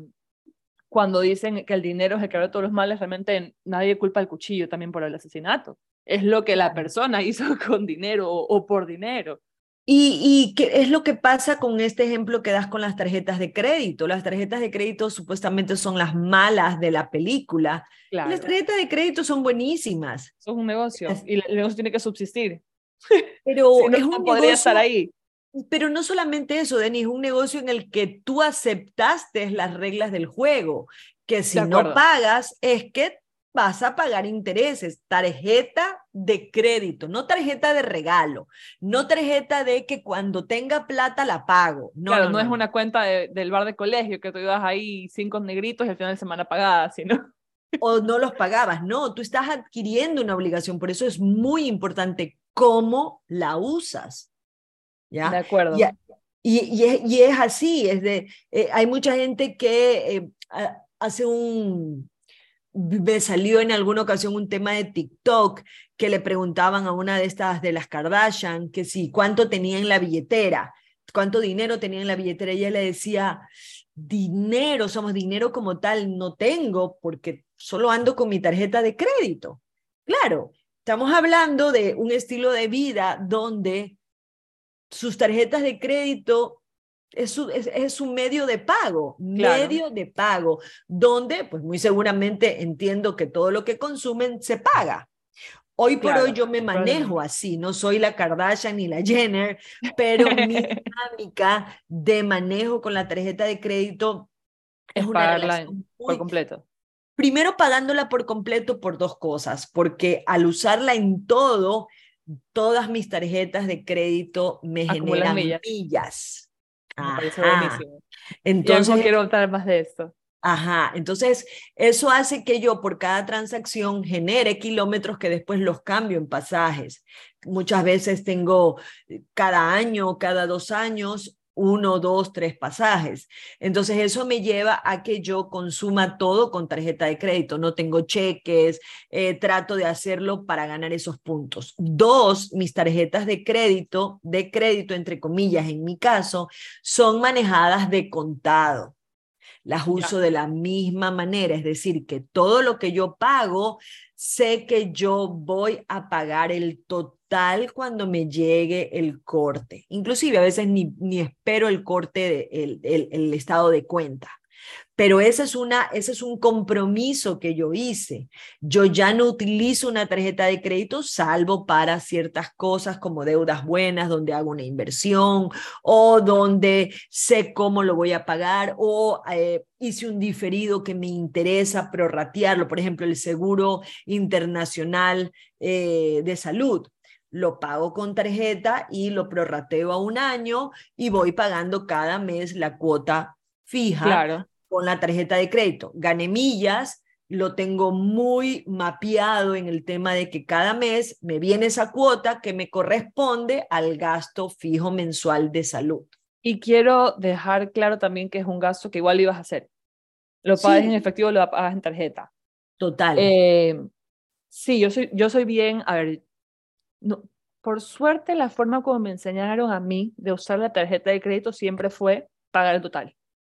cuando dicen que el dinero es el que de todos los males, realmente nadie culpa al cuchillo también por el asesinato. Es lo que la persona hizo con dinero o, por dinero. ¿Y, ¿Y, qué es lo que pasa con este ejemplo que das con las tarjetas de crédito? Las tarjetas de crédito supuestamente son las malas de la película. Las tarjetas de crédito son buenísimas. Son un negocio y el negocio tiene que subsistir. Pero es un podría estar ahí. Pero no solamente eso, Denis, un negocio en el que tú aceptaste las reglas del juego, que si no pagas es que vas a pagar intereses, tarjeta de crédito, no tarjeta de regalo, no tarjeta de que cuando tenga plata la pago. No, claro, no, es una cuenta del bar de colegio que tú ibas ahí cinco negritos y al final de semana pagada, sino... O no los pagabas, no, tú estás adquiriendo una obligación, por eso es muy importante cómo la usas. ¿ya? De acuerdo. Y, y, es, así, es de, eh, hay mucha gente que eh, hace un, me salió en alguna ocasión un tema de TikTok que le preguntaban a una de estas de las Kardashian que si cuánto tenía en la billetera, cuánto dinero tenía en la billetera. Ella le decía, dinero, somos dinero como tal, no tengo porque solo ando con mi tarjeta de crédito. Claro, estamos hablando de un estilo de vida donde sus tarjetas de crédito es su, es, un medio de pago, medio de pago, donde pues muy seguramente entiendo que todo lo que consumen se paga. Hoy por hoy yo me manejo así, no soy la Kardashian ni la Jenner, pero mi dinámica de manejo con la tarjeta de crédito Es, pagarla por completo. Primero pagándola por completo por dos cosas, porque al usarla en todo, todas mis tarjetas de crédito me generan millas. Me parece buenísimo. Entonces, no quiero más de esto. Ajá, entonces eso hace que yo por cada transacción genere kilómetros que después los cambio en pasajes. Muchas veces tengo eh, cada año, cada dos años, uno, dos, tres pasajes. Entonces eso me lleva a que yo consuma todo con tarjeta de crédito. No tengo cheques, eh, trato de hacerlo para ganar esos puntos. Dos, mis tarjetas de crédito, de crédito entre comillas en mi caso, son manejadas de contado las uso de la misma manera, es decir, que todo lo que yo pago, sé que yo voy a pagar el total cuando me llegue el corte. Inclusive a veces ni, ni espero el corte, de, el estado de cuenta. Pero ese es, una, ese es un compromiso que yo hice. Yo ya no utilizo una tarjeta de crédito salvo para ciertas cosas como deudas buenas, donde hago una inversión o donde sé cómo lo voy a pagar o eh, hice un diferido que me interesa prorratearlo. Por ejemplo, el seguro internacional eh, de salud lo pago con tarjeta y lo prorrateo a un año y voy pagando cada mes la cuota fija claro con la tarjeta de crédito. Gané millas, lo tengo muy mapeado en el tema de que cada mes me viene esa cuota que me corresponde al gasto fijo mensual de salud. Y quiero dejar claro también que es un gasto que igual ibas a hacer. Lo pagas en efectivo, lo pagas en tarjeta. Total. Eh, sí, yo soy, yo soy bien, a ver, no, por suerte la forma como me enseñaron a mí de usar la tarjeta de crédito siempre fue pagar el total.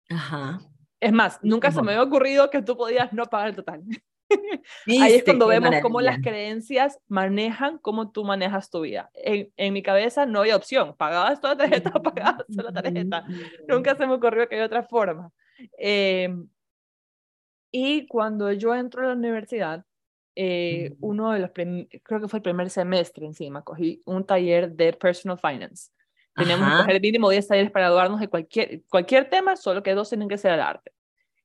Ajá. Es más, nunca se me había ocurrido que tú podías no pagar el total. Ahí es cuando vemos cómo las creencias manejan cómo tú manejas tu vida. En, en, mi cabeza no había opción. Pagabas toda la tarjeta, pagabas toda la tarjeta. Nunca se me ocurrió que había otra forma. Em, y cuando yo entro a la universidad, eh, uno de los, creo que fue el primer semestre encima, cogí un taller de personal finance. Teníamos que coger mínimo 10 talleres para graduarnos de cualquier, cualquier tema, solo que dos tienen que ser el arte.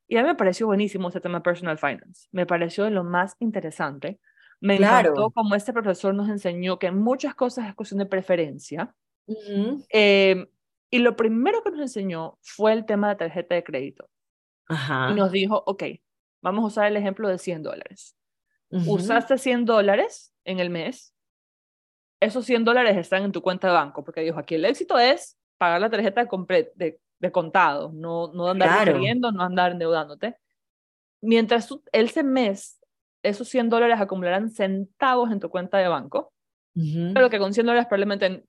Y a mí me pareció buenísimo ese tema personal finance. Me pareció de lo más interesante. Me encantó como este profesor nos enseñó que muchas cosas es cuestión de preferencia. Em, y lo primero que nos enseñó fue el tema de tarjeta de crédito. Y nos dijo, ok, vamos a usar el ejemplo de 100 dólares. Usaste 100 dólares en el mes, esos 100 dólares están en tu cuenta de banco, porque dijo, aquí el éxito es pagar la tarjeta de, de, de contado, no, no andar claro. no andar endeudándote. Mientras tú, ese mes, esos 100 dólares acumularán centavos en tu cuenta de banco, pero que con 100 dólares probablemente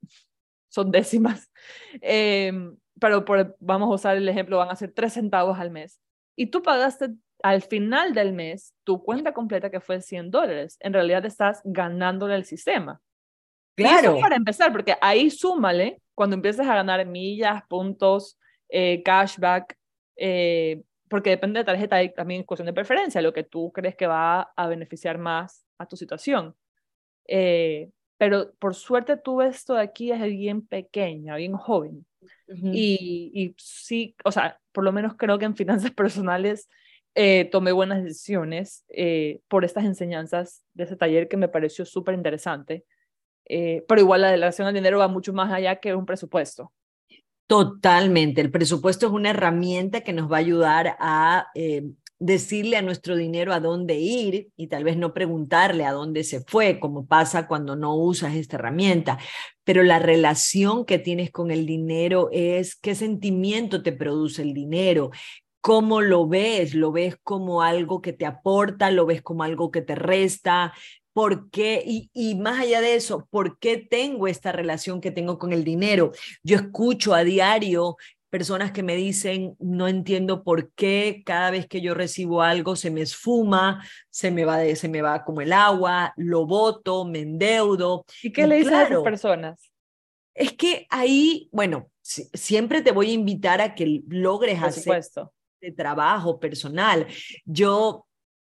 son décimas. Em, pero por, vamos a usar el ejemplo, van a ser 3 centavos al mes. Y tú pagaste al final del mes tu cuenta completa que fue 100 dólares. En realidad estás ganándole al sistema. Claro. para empezar, porque ahí súmale cuando empieces a ganar millas, puntos, eh, cashback, eh, porque depende de tarjeta, hay también cuestión de preferencia, lo que tú crees que va a beneficiar más a tu situación. Eh, pero por suerte tú esto de aquí es bien pequeña, bien joven. y, y, sí, o sea, por lo menos creo que en finanzas personales tomé buenas decisiones por estas enseñanzas de ese taller que me pareció súper interesante. Eh, pero igual la relación al dinero va mucho más allá que un presupuesto. Totalmente, el presupuesto es una herramienta que nos va a ayudar a eh, decirle a nuestro dinero a dónde ir y tal vez no preguntarle a dónde se fue, como pasa cuando no usas esta herramienta. Pero la relación que tienes con el dinero es qué sentimiento te produce el dinero, cómo lo ves, lo ves como algo que te aporta, lo ves como algo que te resta, ¿Por qué? Y, y, más allá de eso, ¿por qué tengo esta relación que tengo con el dinero? Yo escucho a diario personas que me dicen, no entiendo por qué cada vez que yo recibo algo se me esfuma, se me va, de, se me va como el agua, lo voto, me endeudo. ¿Y qué le dices a esas personas? Es que ahí, bueno, siempre te voy a invitar a que logres hacer de trabajo personal. Yo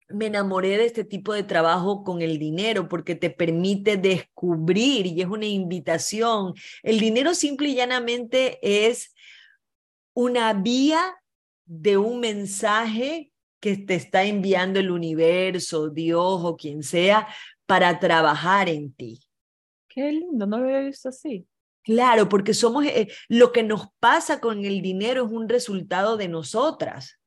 me enamoré de este tipo de trabajo con el dinero porque te permite descubrir y es una invitación. El dinero simple y llanamente es una vía de un mensaje que te está enviando el universo, Dios o quien sea, para trabajar en ti. Qué lindo, no lo había visto así. Claro, porque somos, eh, lo que nos pasa con el dinero es un resultado de nosotras,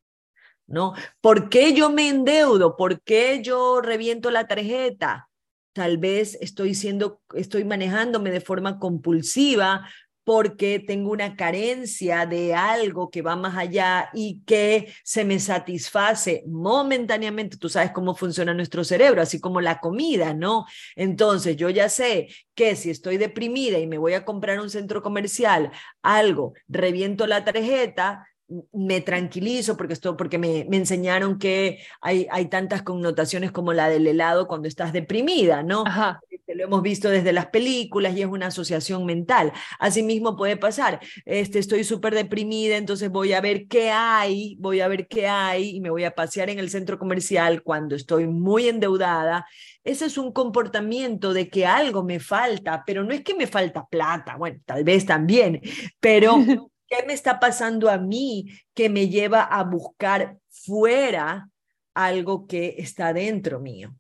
¿no? ¿Por qué yo me endeudo? ¿Por qué yo reviento la tarjeta? Tal vez estoy siendo, estoy manejándome de forma compulsiva porque tengo una carencia de algo que va más allá y que se me satisface momentáneamente. Tú sabes cómo funciona nuestro cerebro, así como la comida, ¿no? Entonces, yo ya sé que si estoy deprimida y me voy a comprar un centro comercial, algo, reviento la tarjeta, me tranquilizo porque, esto, porque me, me enseñaron que hay, hay tantas connotaciones como la del helado cuando estás deprimida, ¿no? Este, lo hemos visto desde las películas y es una asociación mental. Asimismo puede pasar, este, estoy súper deprimida, entonces voy a ver qué hay, voy a ver qué hay y me voy a pasear en el centro comercial cuando estoy muy endeudada. Ese es un comportamiento de que algo me falta, pero no es que me falta plata, bueno, tal vez también, pero ¿Qué me está pasando a mí que me lleva a buscar fuera algo que está dentro mío?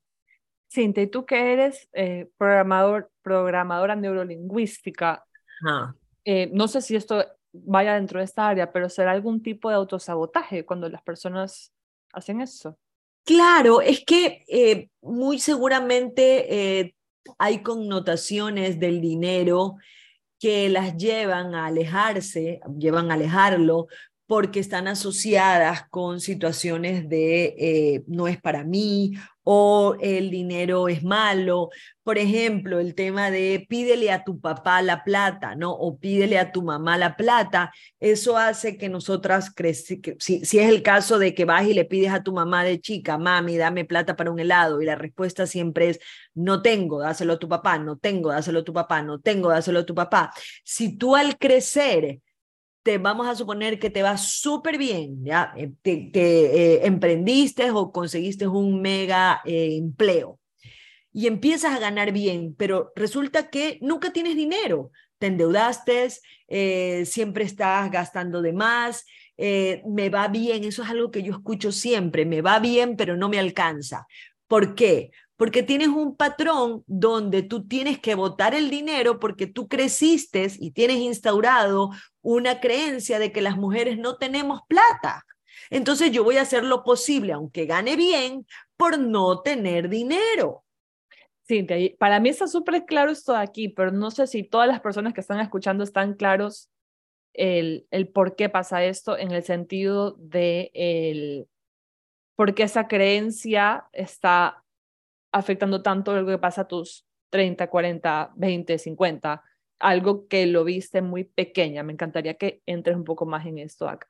Cintia, tú que eres eh, programador, programadora neurolingüística, eh, no sé si esto vaya dentro de esta área, pero será algún tipo de autosabotaje cuando las personas hacen eso. Claro, es que eh, muy seguramente hay connotaciones del dinero que las llevan a alejarse, llevan a alejarlo porque están asociadas con situaciones de eh, no es para mí o el dinero es malo. Por ejemplo, el tema de pídele a tu papá la plata, ¿no? O pídele a tu mamá la plata. Eso hace que nosotras, si, si es el caso de que vas y le pides a tu mamá de chica, mami, dame plata para un helado, y la respuesta siempre es, no tengo, dáselo a tu papá, no tengo, dáselo a tu papá, no tengo, dáselo a tu papá. Si tú al crecer te vamos a suponer que te va súper bien, ¿ya? Eh, te, eh, emprendiste o conseguiste un mega eh, empleo y empiezas a ganar bien, pero resulta que nunca tienes dinero, te endeudaste, siempre estás gastando de más, me va bien, eso es algo que yo escucho siempre, me va bien, pero no me alcanza. ¿Por qué? Porque tienes un patrón donde tú tienes que votar el dinero porque tú creciste y tienes instaurado una creencia de que las mujeres no tenemos plata. Entonces yo voy a hacer lo posible, aunque gane bien, por no tener dinero. Sí, para mí está súper claro esto de aquí, pero no sé si todas las personas que están escuchando están claros el, el por qué pasa esto en el sentido de el, por qué esa creencia está afectando tanto lo que pasa a tus 30, 40, 20, 50, algo que lo viste muy pequeña. Me encantaría que entres un poco más en esto acá.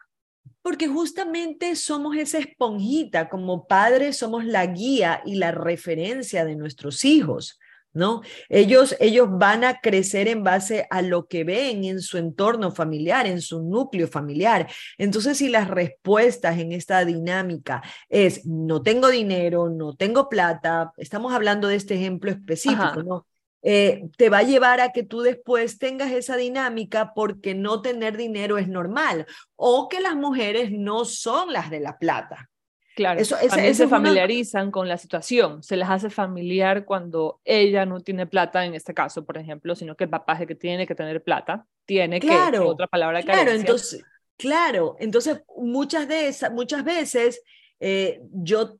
Porque justamente somos esa esponjita, como padres somos la guía y la referencia de nuestros hijos. ¿No? Ellos, ellos van a crecer en base a lo que ven en su entorno familiar, en su núcleo familiar. Entonces, si las respuestas en esta dinámica es no tengo dinero, no tengo plata, estamos hablando de este ejemplo específico, ¿no? Eh, te va a llevar a que tú después tengas esa dinámica porque no tener dinero es normal o que las mujeres no son las de la plata. Claro, eso, se familiarizan con la situación, se les hace familiar cuando ella no tiene plata, en este caso, por ejemplo, sino que el papá es el que tiene que tener plata, tiene claro, que, otra palabra claro, entonces, claro, entonces muchas, de esas, muchas veces eh, yo,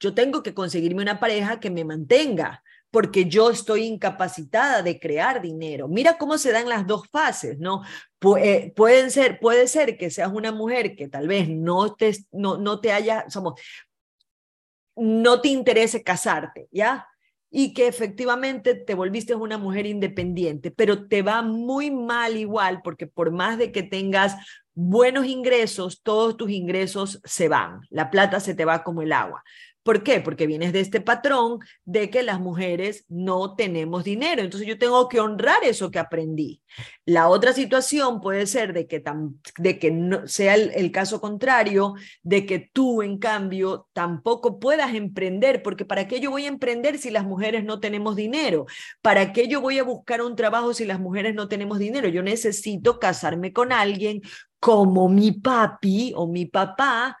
yo tengo que conseguirme una pareja que me mantenga, porque yo estoy incapacitada de crear dinero. Mira cómo se dan las dos fases, ¿no? Eh, pueden ser, puede ser que seas una mujer que tal vez no te, no, no te haya, somos, no te interese casarte, ¿ya? Y que efectivamente te volviste una mujer independiente, pero te va muy mal igual, porque por más de que tengas buenos ingresos, todos tus ingresos se van, la plata se te va como el agua. ¿Por qué? Porque vienes de este patrón de que las mujeres no tenemos dinero. Entonces yo tengo que honrar eso que aprendí. La otra situación puede ser de que, de que no, sea el, caso contrario, de que tú, en cambio, tampoco puedas emprender, porque ¿para qué yo voy a emprender si las mujeres no tenemos dinero? ¿Para qué yo voy a buscar un trabajo si las mujeres no tenemos dinero? Yo necesito casarme con alguien como mi papi o mi papá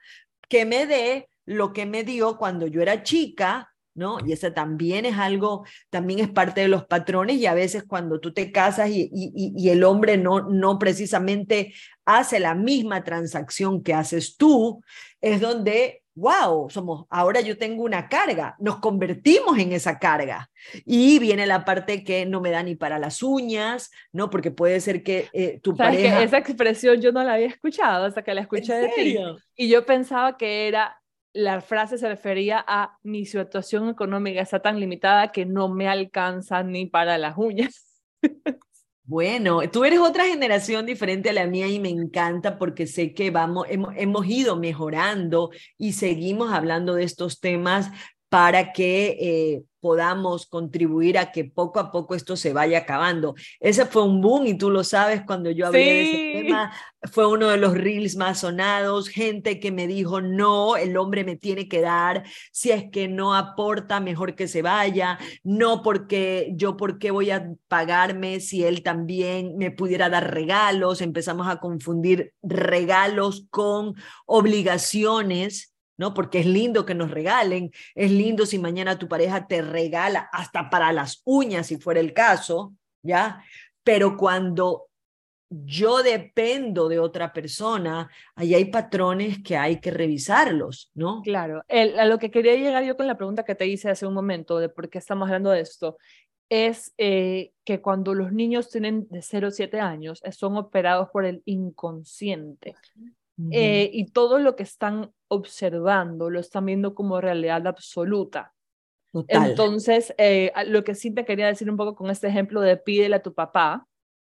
que me dé lo que me dio cuando yo era chica, ¿no? Y ese también es algo, también es parte de los patrones y a veces cuando tú te casas y, y, el hombre no, no precisamente hace la misma transacción que haces tú, es donde, wow, somos, ahora yo tengo una carga, nos convertimos en esa carga. Y viene la parte que no me da ni para las uñas, ¿no? Porque puede ser que eh, tu pareja... Que esa expresión yo no la había escuchado hasta que la escuché de ti. Y yo pensaba que era la frase se refería a mi situación económica está tan limitada que no me alcanza ni para las uñas. Bueno, tú eres otra generación diferente a la mía y me encanta porque sé que vamos, hemos, hemos ido mejorando y seguimos hablando de estos temas para que eh, podamos contribuir a que poco a poco esto se vaya acabando. Ese fue un boom y tú lo sabes cuando yo hablé de ese tema, fue uno de los reels más sonados, gente que me dijo, no, el hombre me tiene que dar, si es que no aporta, mejor que se vaya, no porque yo, ¿por qué voy a pagarme si él también me pudiera dar regalos? Empezamos a confundir regalos con obligaciones ¿no? Porque es lindo que nos regalen, es lindo si mañana tu pareja te regala hasta para las uñas, si fuera el caso, ¿ya? Pero cuando yo dependo de otra persona, ahí hay patrones que hay que revisarlos, ¿no? Claro, a lo que quería llegar yo con la pregunta que te hice hace un momento de por qué estamos hablando de esto, es eh, que cuando los niños tienen de 0 a 7 años, son operados por el inconsciente. Eh, y todo lo que están observando lo están viendo como realidad absoluta. Entonces, eh, lo que sí te quería decir un poco con este ejemplo de pídele a tu papá,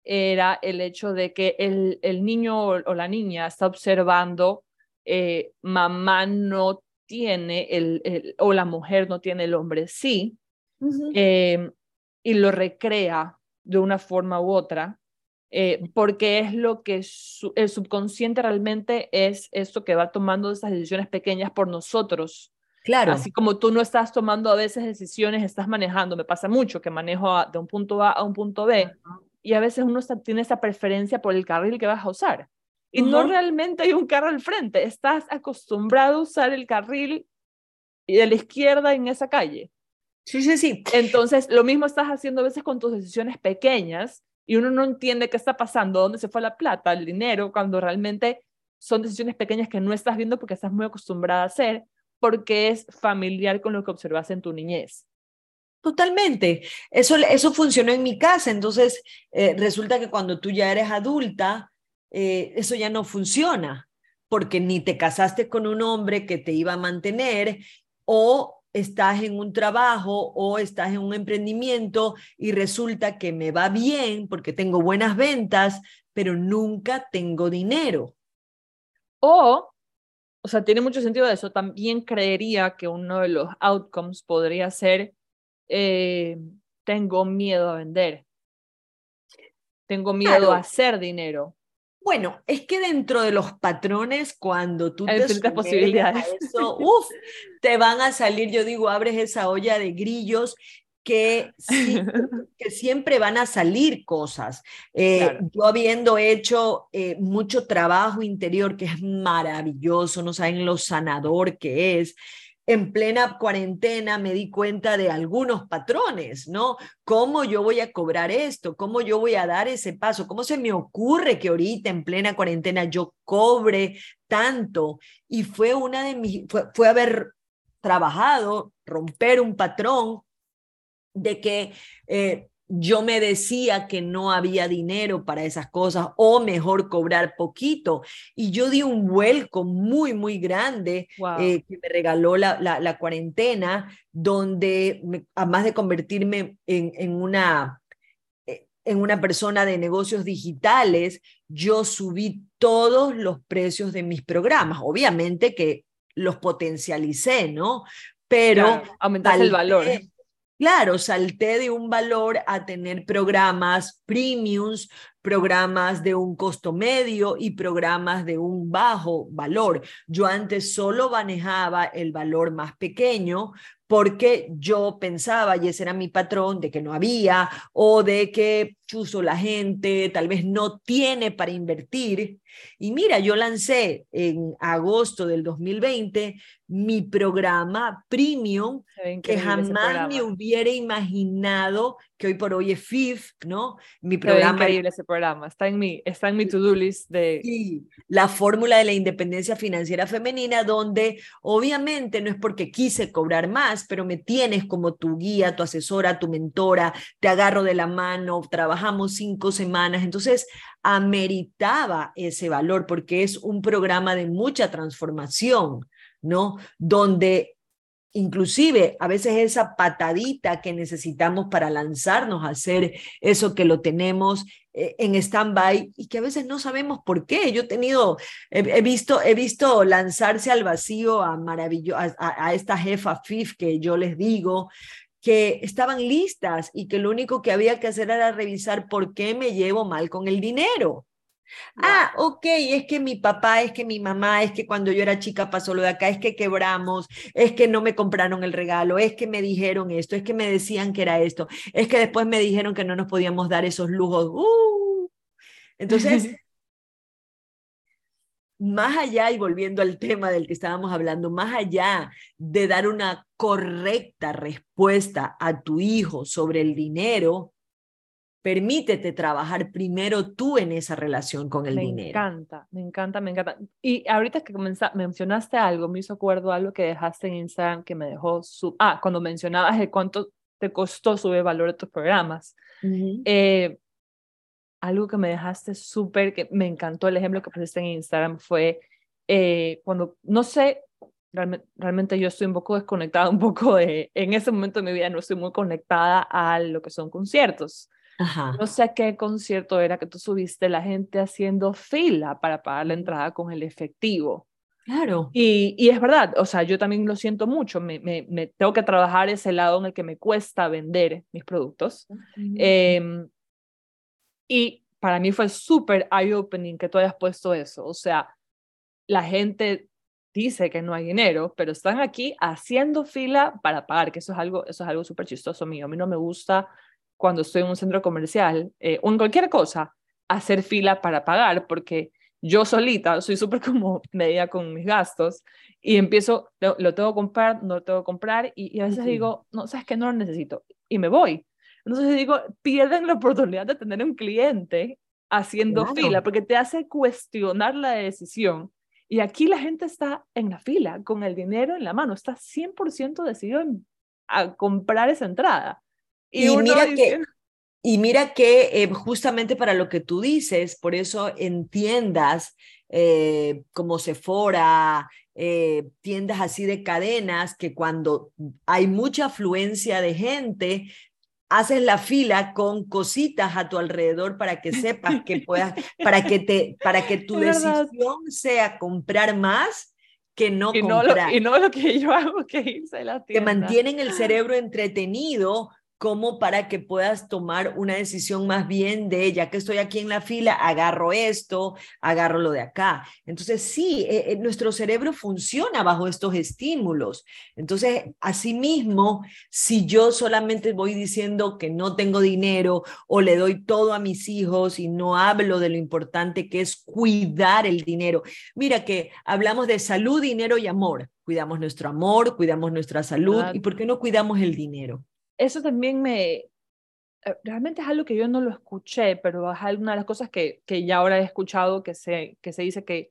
era el hecho de que el, el niño o, la niña está observando, eh, mamá no tiene, el, o la mujer no tiene, el hombre sí, em, y lo recrea de una forma u otra, eh, porque es lo que el subconsciente realmente es esto que va tomando esas decisiones pequeñas por nosotros. Claro. Así como tú no estás tomando a veces decisiones, estás manejando. Me pasa mucho que manejo de un punto A a un punto B y a veces uno tiene esa preferencia por el carril que vas a usar. Y no realmente hay un carro al frente. Estás acostumbrado a usar el carril de la izquierda en esa calle. Sí, sí, sí. Entonces, lo mismo estás haciendo a veces con tus decisiones pequeñas y uno no entiende qué está pasando, dónde se fue la plata, el dinero, cuando realmente son decisiones pequeñas que no estás viendo porque estás muy acostumbrada a hacer, porque es familiar con lo que observas en tu niñez. Totalmente. Eso, eso funcionó en mi casa. Entonces, eh, resulta que cuando tú ya eres adulta, eh, eso ya no funciona, porque ni te casaste con un hombre que te iba a mantener o estás en un trabajo o estás en un emprendimiento y resulta que me va bien porque tengo buenas ventas, pero nunca tengo dinero. O, o sea, tiene mucho sentido eso. También creería que uno de los outcomes podría ser, eh, tengo miedo a vender. Tengo miedo a hacer dinero. Bueno, es que dentro de los patrones, cuando tú te posibilidades. eso, uf, te van a salir, yo digo, abres esa olla de grillos que, que siempre van a salir cosas. Eh, yo habiendo hecho eh, mucho trabajo interior, que es maravilloso, no saben lo sanador que es, en plena cuarentena me di cuenta de algunos patrones, ¿no? ¿Cómo yo voy a cobrar esto? ¿Cómo yo voy a dar ese paso? ¿Cómo se me ocurre que ahorita en plena cuarentena yo cobre tanto? Y fue una de mis, fue, haber trabajado, romper un patrón de que eh, yo me decía que no había dinero para esas cosas o mejor cobrar poquito. Y yo di un vuelco muy, muy grande eh, que me regaló la, la, cuarentena, donde además de convertirme en, en, una, eh, en una persona de negocios digitales, yo subí todos los precios de mis programas. Obviamente que los potencialicé, ¿no? Pero... aumentar el valor. Claro, salté de un valor a tener programas premiums, programas de un costo medio y programas de un bajo valor. Yo antes solo manejaba el valor más pequeño porque yo pensaba, y ese era mi patrón, de que no había o de que chuzo la gente, tal vez no tiene para invertir. Y mira, yo lancé en agosto del 2020 mi programa premium que jamás me hubiera imaginado que hoy por hoy es FIF, ¿no? Mi programa. increíble ese programa, está en mi, está en mi to-do list de... Sí, la fórmula de la independencia financiera femenina, donde obviamente no es porque quise cobrar más, pero me tienes como tu guía, tu asesora, tu mentora, te agarro de la mano, trabajamos cinco semanas, entonces ameritaba ese valor porque es un programa de mucha transformación, ¿no? Donde inclusive a veces esa patadita que necesitamos para lanzarnos a hacer eso que lo tenemos eh, en stand-by y que a veces no sabemos por qué. Yo he tenido, he, visto, he visto lanzarse al vacío a, maravillo a, a, esta jefa FIF que yo les digo, que estaban listas y que lo único que había que hacer era revisar por qué me llevo mal con el dinero. Ah, ok, es que mi papá, es que mi mamá, es que cuando yo era chica pasó lo de acá, es que quebramos, es que no me compraron el regalo, es que me dijeron esto, es que me decían que era esto, es que después me dijeron que no nos podíamos dar esos lujos. ¡Uh! Entonces, más allá, y volviendo al tema del que estábamos hablando, más allá de dar una correcta respuesta a tu hijo sobre el dinero, permítete trabajar primero tú en esa relación con el dinero. Me encanta, me encanta, me encanta. Y ahorita que mencionaste algo, me hizo acuerdo algo que dejaste en Instagram que me dejó su... Ah, cuando mencionabas el cuánto te costó subir valor de tus programas. eh, algo que me dejaste súper, que me encantó el ejemplo que pusiste en Instagram fue eh, cuando, no sé, realmente, realmente yo estoy un poco desconectada, un poco de, en ese momento de mi vida no estoy muy conectada a lo que son conciertos. No sé qué concierto era que tú subiste la gente haciendo fila para pagar la entrada con el efectivo. Claro. Y, y es verdad, o sea, yo también lo siento mucho, me, me, me, tengo que trabajar ese lado en el que me cuesta vender mis productos. Y para mí fue súper eye-opening que tú hayas puesto eso. O sea, la gente dice que no hay dinero, pero están aquí haciendo fila para pagar, que eso es algo, eso es algo súper chistoso mío. A mí no me gusta cuando estoy en un centro comercial eh, o en cualquier cosa, hacer fila para pagar, porque yo solita soy súper como medida con mis gastos y empiezo, lo, tengo que comprar, no lo tengo que comprar y, a veces digo, no, sabes que no lo necesito y me voy. Entonces digo, pierden la oportunidad de tener un cliente haciendo fila porque te hace cuestionar la decisión. Y aquí la gente está en la fila con el dinero en la mano, está 100% decidido a comprar esa entrada. Y, mira que, y mira que eh, justamente para lo que tú dices, por eso en tiendas eh, como Sephora, eh, tiendas así de cadenas, que cuando hay mucha afluencia de gente, haces la fila con cositas a tu alrededor para que sepas que puedas, para que te, para que tu decisión sea comprar más que no comprar. y no lo que yo hago, que irse a la tienda. Te mantienen el cerebro entretenido como para que puedas tomar una decisión más bien de, ya que estoy aquí en la fila, agarro esto, agarro lo de acá. Entonces, sí, eh, eh, nuestro cerebro funciona bajo estos estímulos. Entonces, asimismo, si yo solamente voy diciendo que no tengo dinero o le doy todo a mis hijos y no hablo de lo importante que es cuidar el dinero, mira que hablamos de salud, dinero y amor. Cuidamos nuestro amor, cuidamos nuestra salud y ¿por qué no cuidamos el dinero? Eso también me, eh, realmente es algo que yo no lo escuché, pero es una de las cosas que, que ya ahora he escuchado que se, que se dice que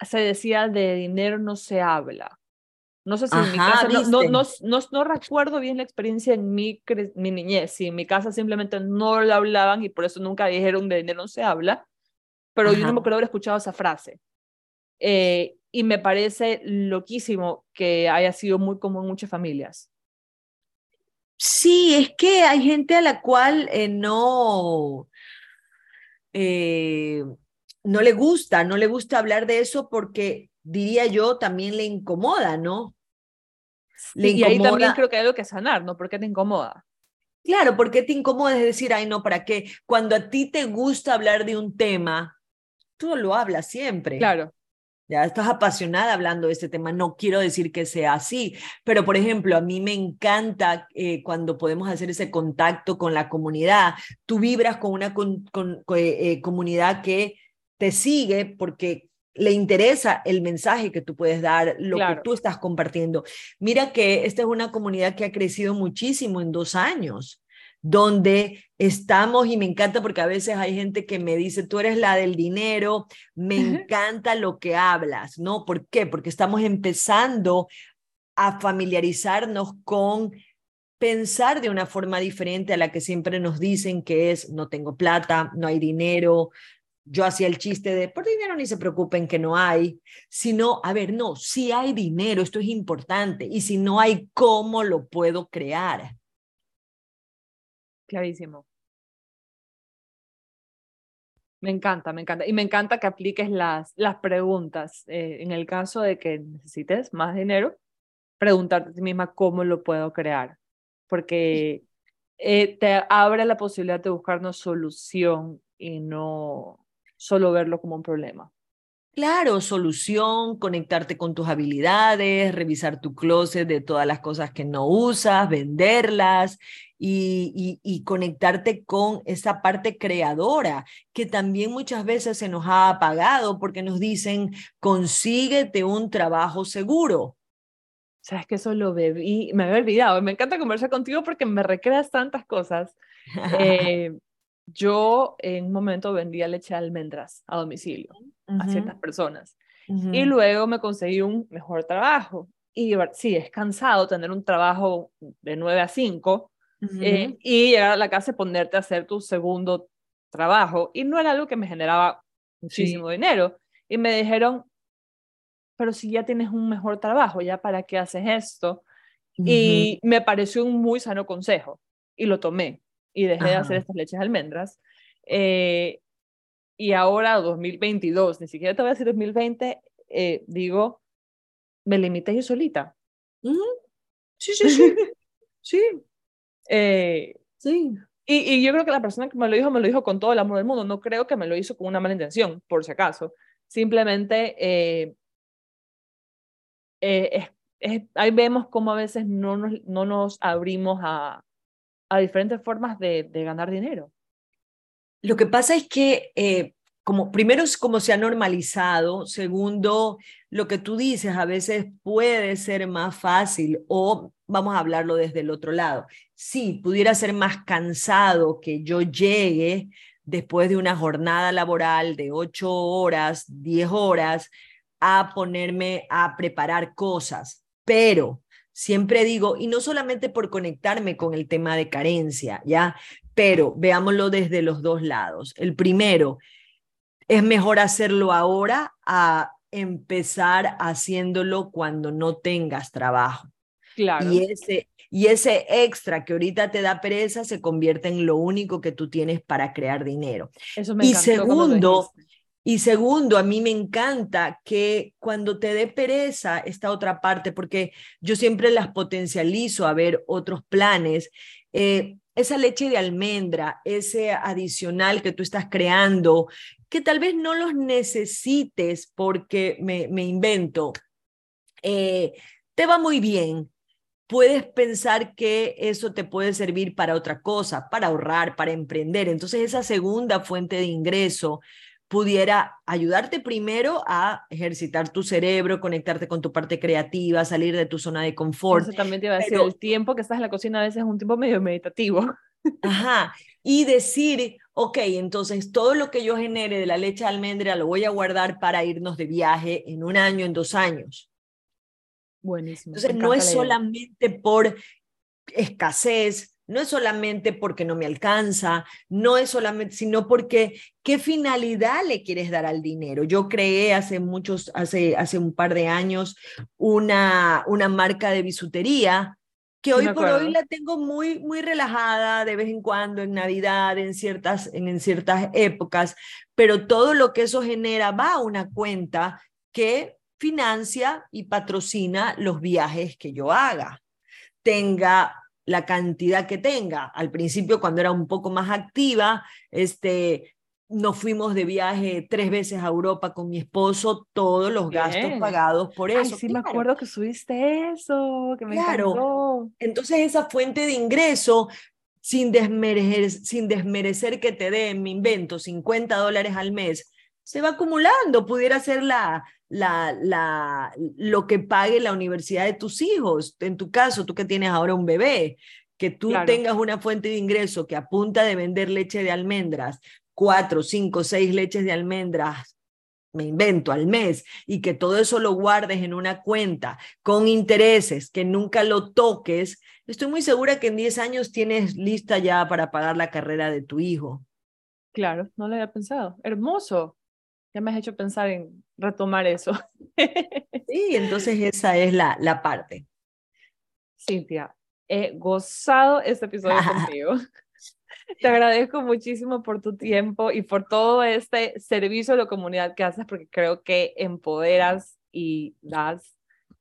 se decía de dinero no se habla. No sé si en mi casa, no, no, no, no, recuerdo bien la experiencia en mi, mi niñez, si en mi casa simplemente no lo hablaban y por eso nunca dijeron de dinero no se habla, pero yo no me acuerdo haber escuchado esa frase. Eh, y me parece loquísimo que haya sido muy común en muchas familias. Sí, es que hay gente a la cual eh, no, eh, no le gusta, no le gusta hablar de eso porque diría yo también le incomoda, ¿no? Le y ahí también creo que hay algo que sanar, ¿no? ¿Por qué te incomoda? Claro, ¿por qué te incomoda? Es decir, ay, no, ¿para qué? Cuando a ti te gusta hablar de un tema, tú lo hablas siempre. Claro. Ya estás apasionada hablando de este tema. No quiero decir que sea así, pero por ejemplo, a mí me encanta eh, cuando podemos hacer ese contacto con la comunidad. Tú vibras con una con, eh, comunidad que te sigue porque le interesa el mensaje que tú puedes dar, lo que tú estás compartiendo. Mira que esta es una comunidad que ha crecido muchísimo en dos años donde estamos y me encanta porque a veces hay gente que me dice, tú eres la del dinero, me encanta lo que hablas, ¿no? ¿Por qué? Porque estamos empezando a familiarizarnos con pensar de una forma diferente a la que siempre nos dicen que es, no tengo plata, no hay dinero. Yo hacía el chiste de, por dinero ni se preocupen que no hay, sino, a ver, no, si hay dinero, esto es importante, y si no hay, ¿cómo lo puedo crear? Clarísimo. Me encanta, me encanta. Y me encanta que apliques las, las preguntas. Eh, en el caso de que necesites más dinero, preguntarte a ti misma cómo lo puedo crear. Porque eh, te abre la posibilidad de buscar una solución y no solo verlo como un problema. Claro, solución, conectarte con tus habilidades, revisar tu closet de todas las cosas que no usas, venderlas y, y, conectarte con esa parte creadora que también muchas veces se nos ha apagado porque nos dicen, consíguete un trabajo seguro. Sabes que eso lo bebí, me había olvidado. Me encanta conversar contigo porque me recreas tantas cosas. Eh, yo en un momento vendía leche de almendras a domicilio a ciertas personas. Y luego me conseguí un mejor trabajo. Y sí, es cansado tener un trabajo de 9 a 5 eh, y llegar a la casa y ponerte a hacer tu segundo trabajo. Y no era algo que me generaba muchísimo dinero. Y me dijeron, pero si ya tienes un mejor trabajo, ¿ya para qué haces esto? Y me pareció un muy sano consejo y lo tomé y dejé de hacer estas leches de almendras. Eh, y ahora 2022, ni siquiera te voy a decir 2020, eh, digo, me limité yo solita. Sí, sí, sí. sí. Eh, sí. Y, y, yo creo que la persona que me lo dijo, me lo dijo con todo el amor del mundo. No creo que me lo hizo con una mala intención, por si acaso. Simplemente eh, eh, ahí vemos cómo a veces no nos, no nos abrimos a, a diferentes formas de, de ganar dinero. Lo que pasa es que, como, primero es como se ha normalizado, segundo, lo que tú dices a veces puede ser más fácil o vamos a hablarlo desde el otro lado. Sí, pudiera ser más cansado que yo llegue después de una jornada laboral de ocho horas, diez horas, a ponerme a preparar cosas, pero siempre digo, y no solamente por conectarme con el tema de carencia, ¿ya? pero veámoslo desde los dos lados. El primero, es mejor hacerlo ahora a empezar haciéndolo cuando no tengas trabajo. Claro. Y ese, y ese extra que ahorita te da pereza se convierte en lo único que tú tienes para crear dinero. Eso me y segundo, y segundo, a mí me encanta que cuando te dé pereza esta otra parte, porque yo siempre las potencializo a ver otros planes, eh, esa leche de almendra, ese adicional que tú estás creando, que tal vez no los necesites porque me, me invento, eh, te va muy bien. Puedes pensar que eso te puede servir para otra cosa, para ahorrar, para emprender. Entonces esa segunda fuente de ingreso pudiera ayudarte primero a ejercitar tu cerebro, conectarte con tu parte creativa, salir de tu zona de confort. Eso también te iba a decir, el tiempo que estás en la cocina a veces es un tiempo medio meditativo. Ajá, y decir, ok, entonces todo lo que yo genere de la leche de almendra lo voy a guardar para irnos de viaje en un año, en dos años. Buenísimo. Entonces no es solamente por escasez, no es solamente porque no me alcanza, no es solamente, sino porque qué finalidad le quieres dar al dinero. Yo creé hace muchos, hace, hace un par de años una, una marca de bisutería que hoy por hoy la tengo muy, muy relajada de vez en cuando, en Navidad, en ciertas, en, en ciertas épocas, pero todo lo que eso genera va a una cuenta que financia y patrocina los viajes que yo haga tenga la cantidad que tenga. Al principio, cuando era un poco más activa, este, nos fuimos de viaje tres veces a Europa con mi esposo, todos los gastos pagados por eso. sí, me acuerdo que subiste eso, que me claro. Entonces esa fuente de ingreso, sin desmerecer, sin desmerecer que te den, me invento, 50 dólares al mes, se va acumulando, pudiera ser la, la, la, lo que pague la universidad de tus hijos. En tu caso, tú que tienes ahora un bebé, que tú tengas una fuente de ingreso que apunta de vender leche de almendras, cuatro, cinco, seis leches de almendras, me invento, al mes, y que todo eso lo guardes en una cuenta con intereses, que nunca lo toques, estoy muy segura que en 10 años tienes lista ya para pagar la carrera de tu hijo. Claro, no lo había pensado. Hermoso. Ya me has hecho pensar en retomar eso. sí, entonces esa es la, la parte. Cintia, he gozado este episodio contigo. Te agradezco muchísimo por tu tiempo y por todo este servicio a la comunidad que haces, porque creo que empoderas y das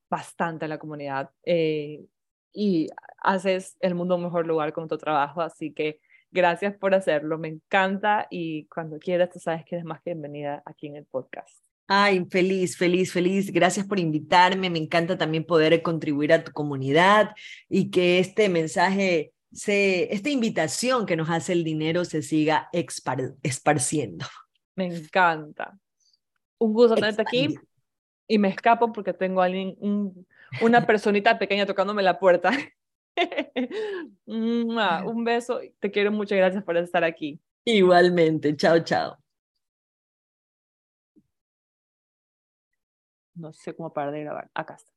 bastante a la comunidad eh, y haces el mundo un mejor lugar con tu trabajo. Así que gracias por hacerlo, me encanta y cuando quieras, tú sabes que eres más que bienvenida aquí en el podcast. Ay, feliz, feliz, feliz. Gracias por invitarme. Me encanta también poder contribuir a tu comunidad y que este mensaje se, esta invitación que nos hace el dinero se siga esparciendo. Me encanta. Un gusto tenerte aquí y me escapo porque tengo a alguien, una personita pequeña tocándome la puerta. un beso, te quiero muchas gracias por estar aquí. Igualmente, chao, chao. No sé cómo parar de grabar. Acá está.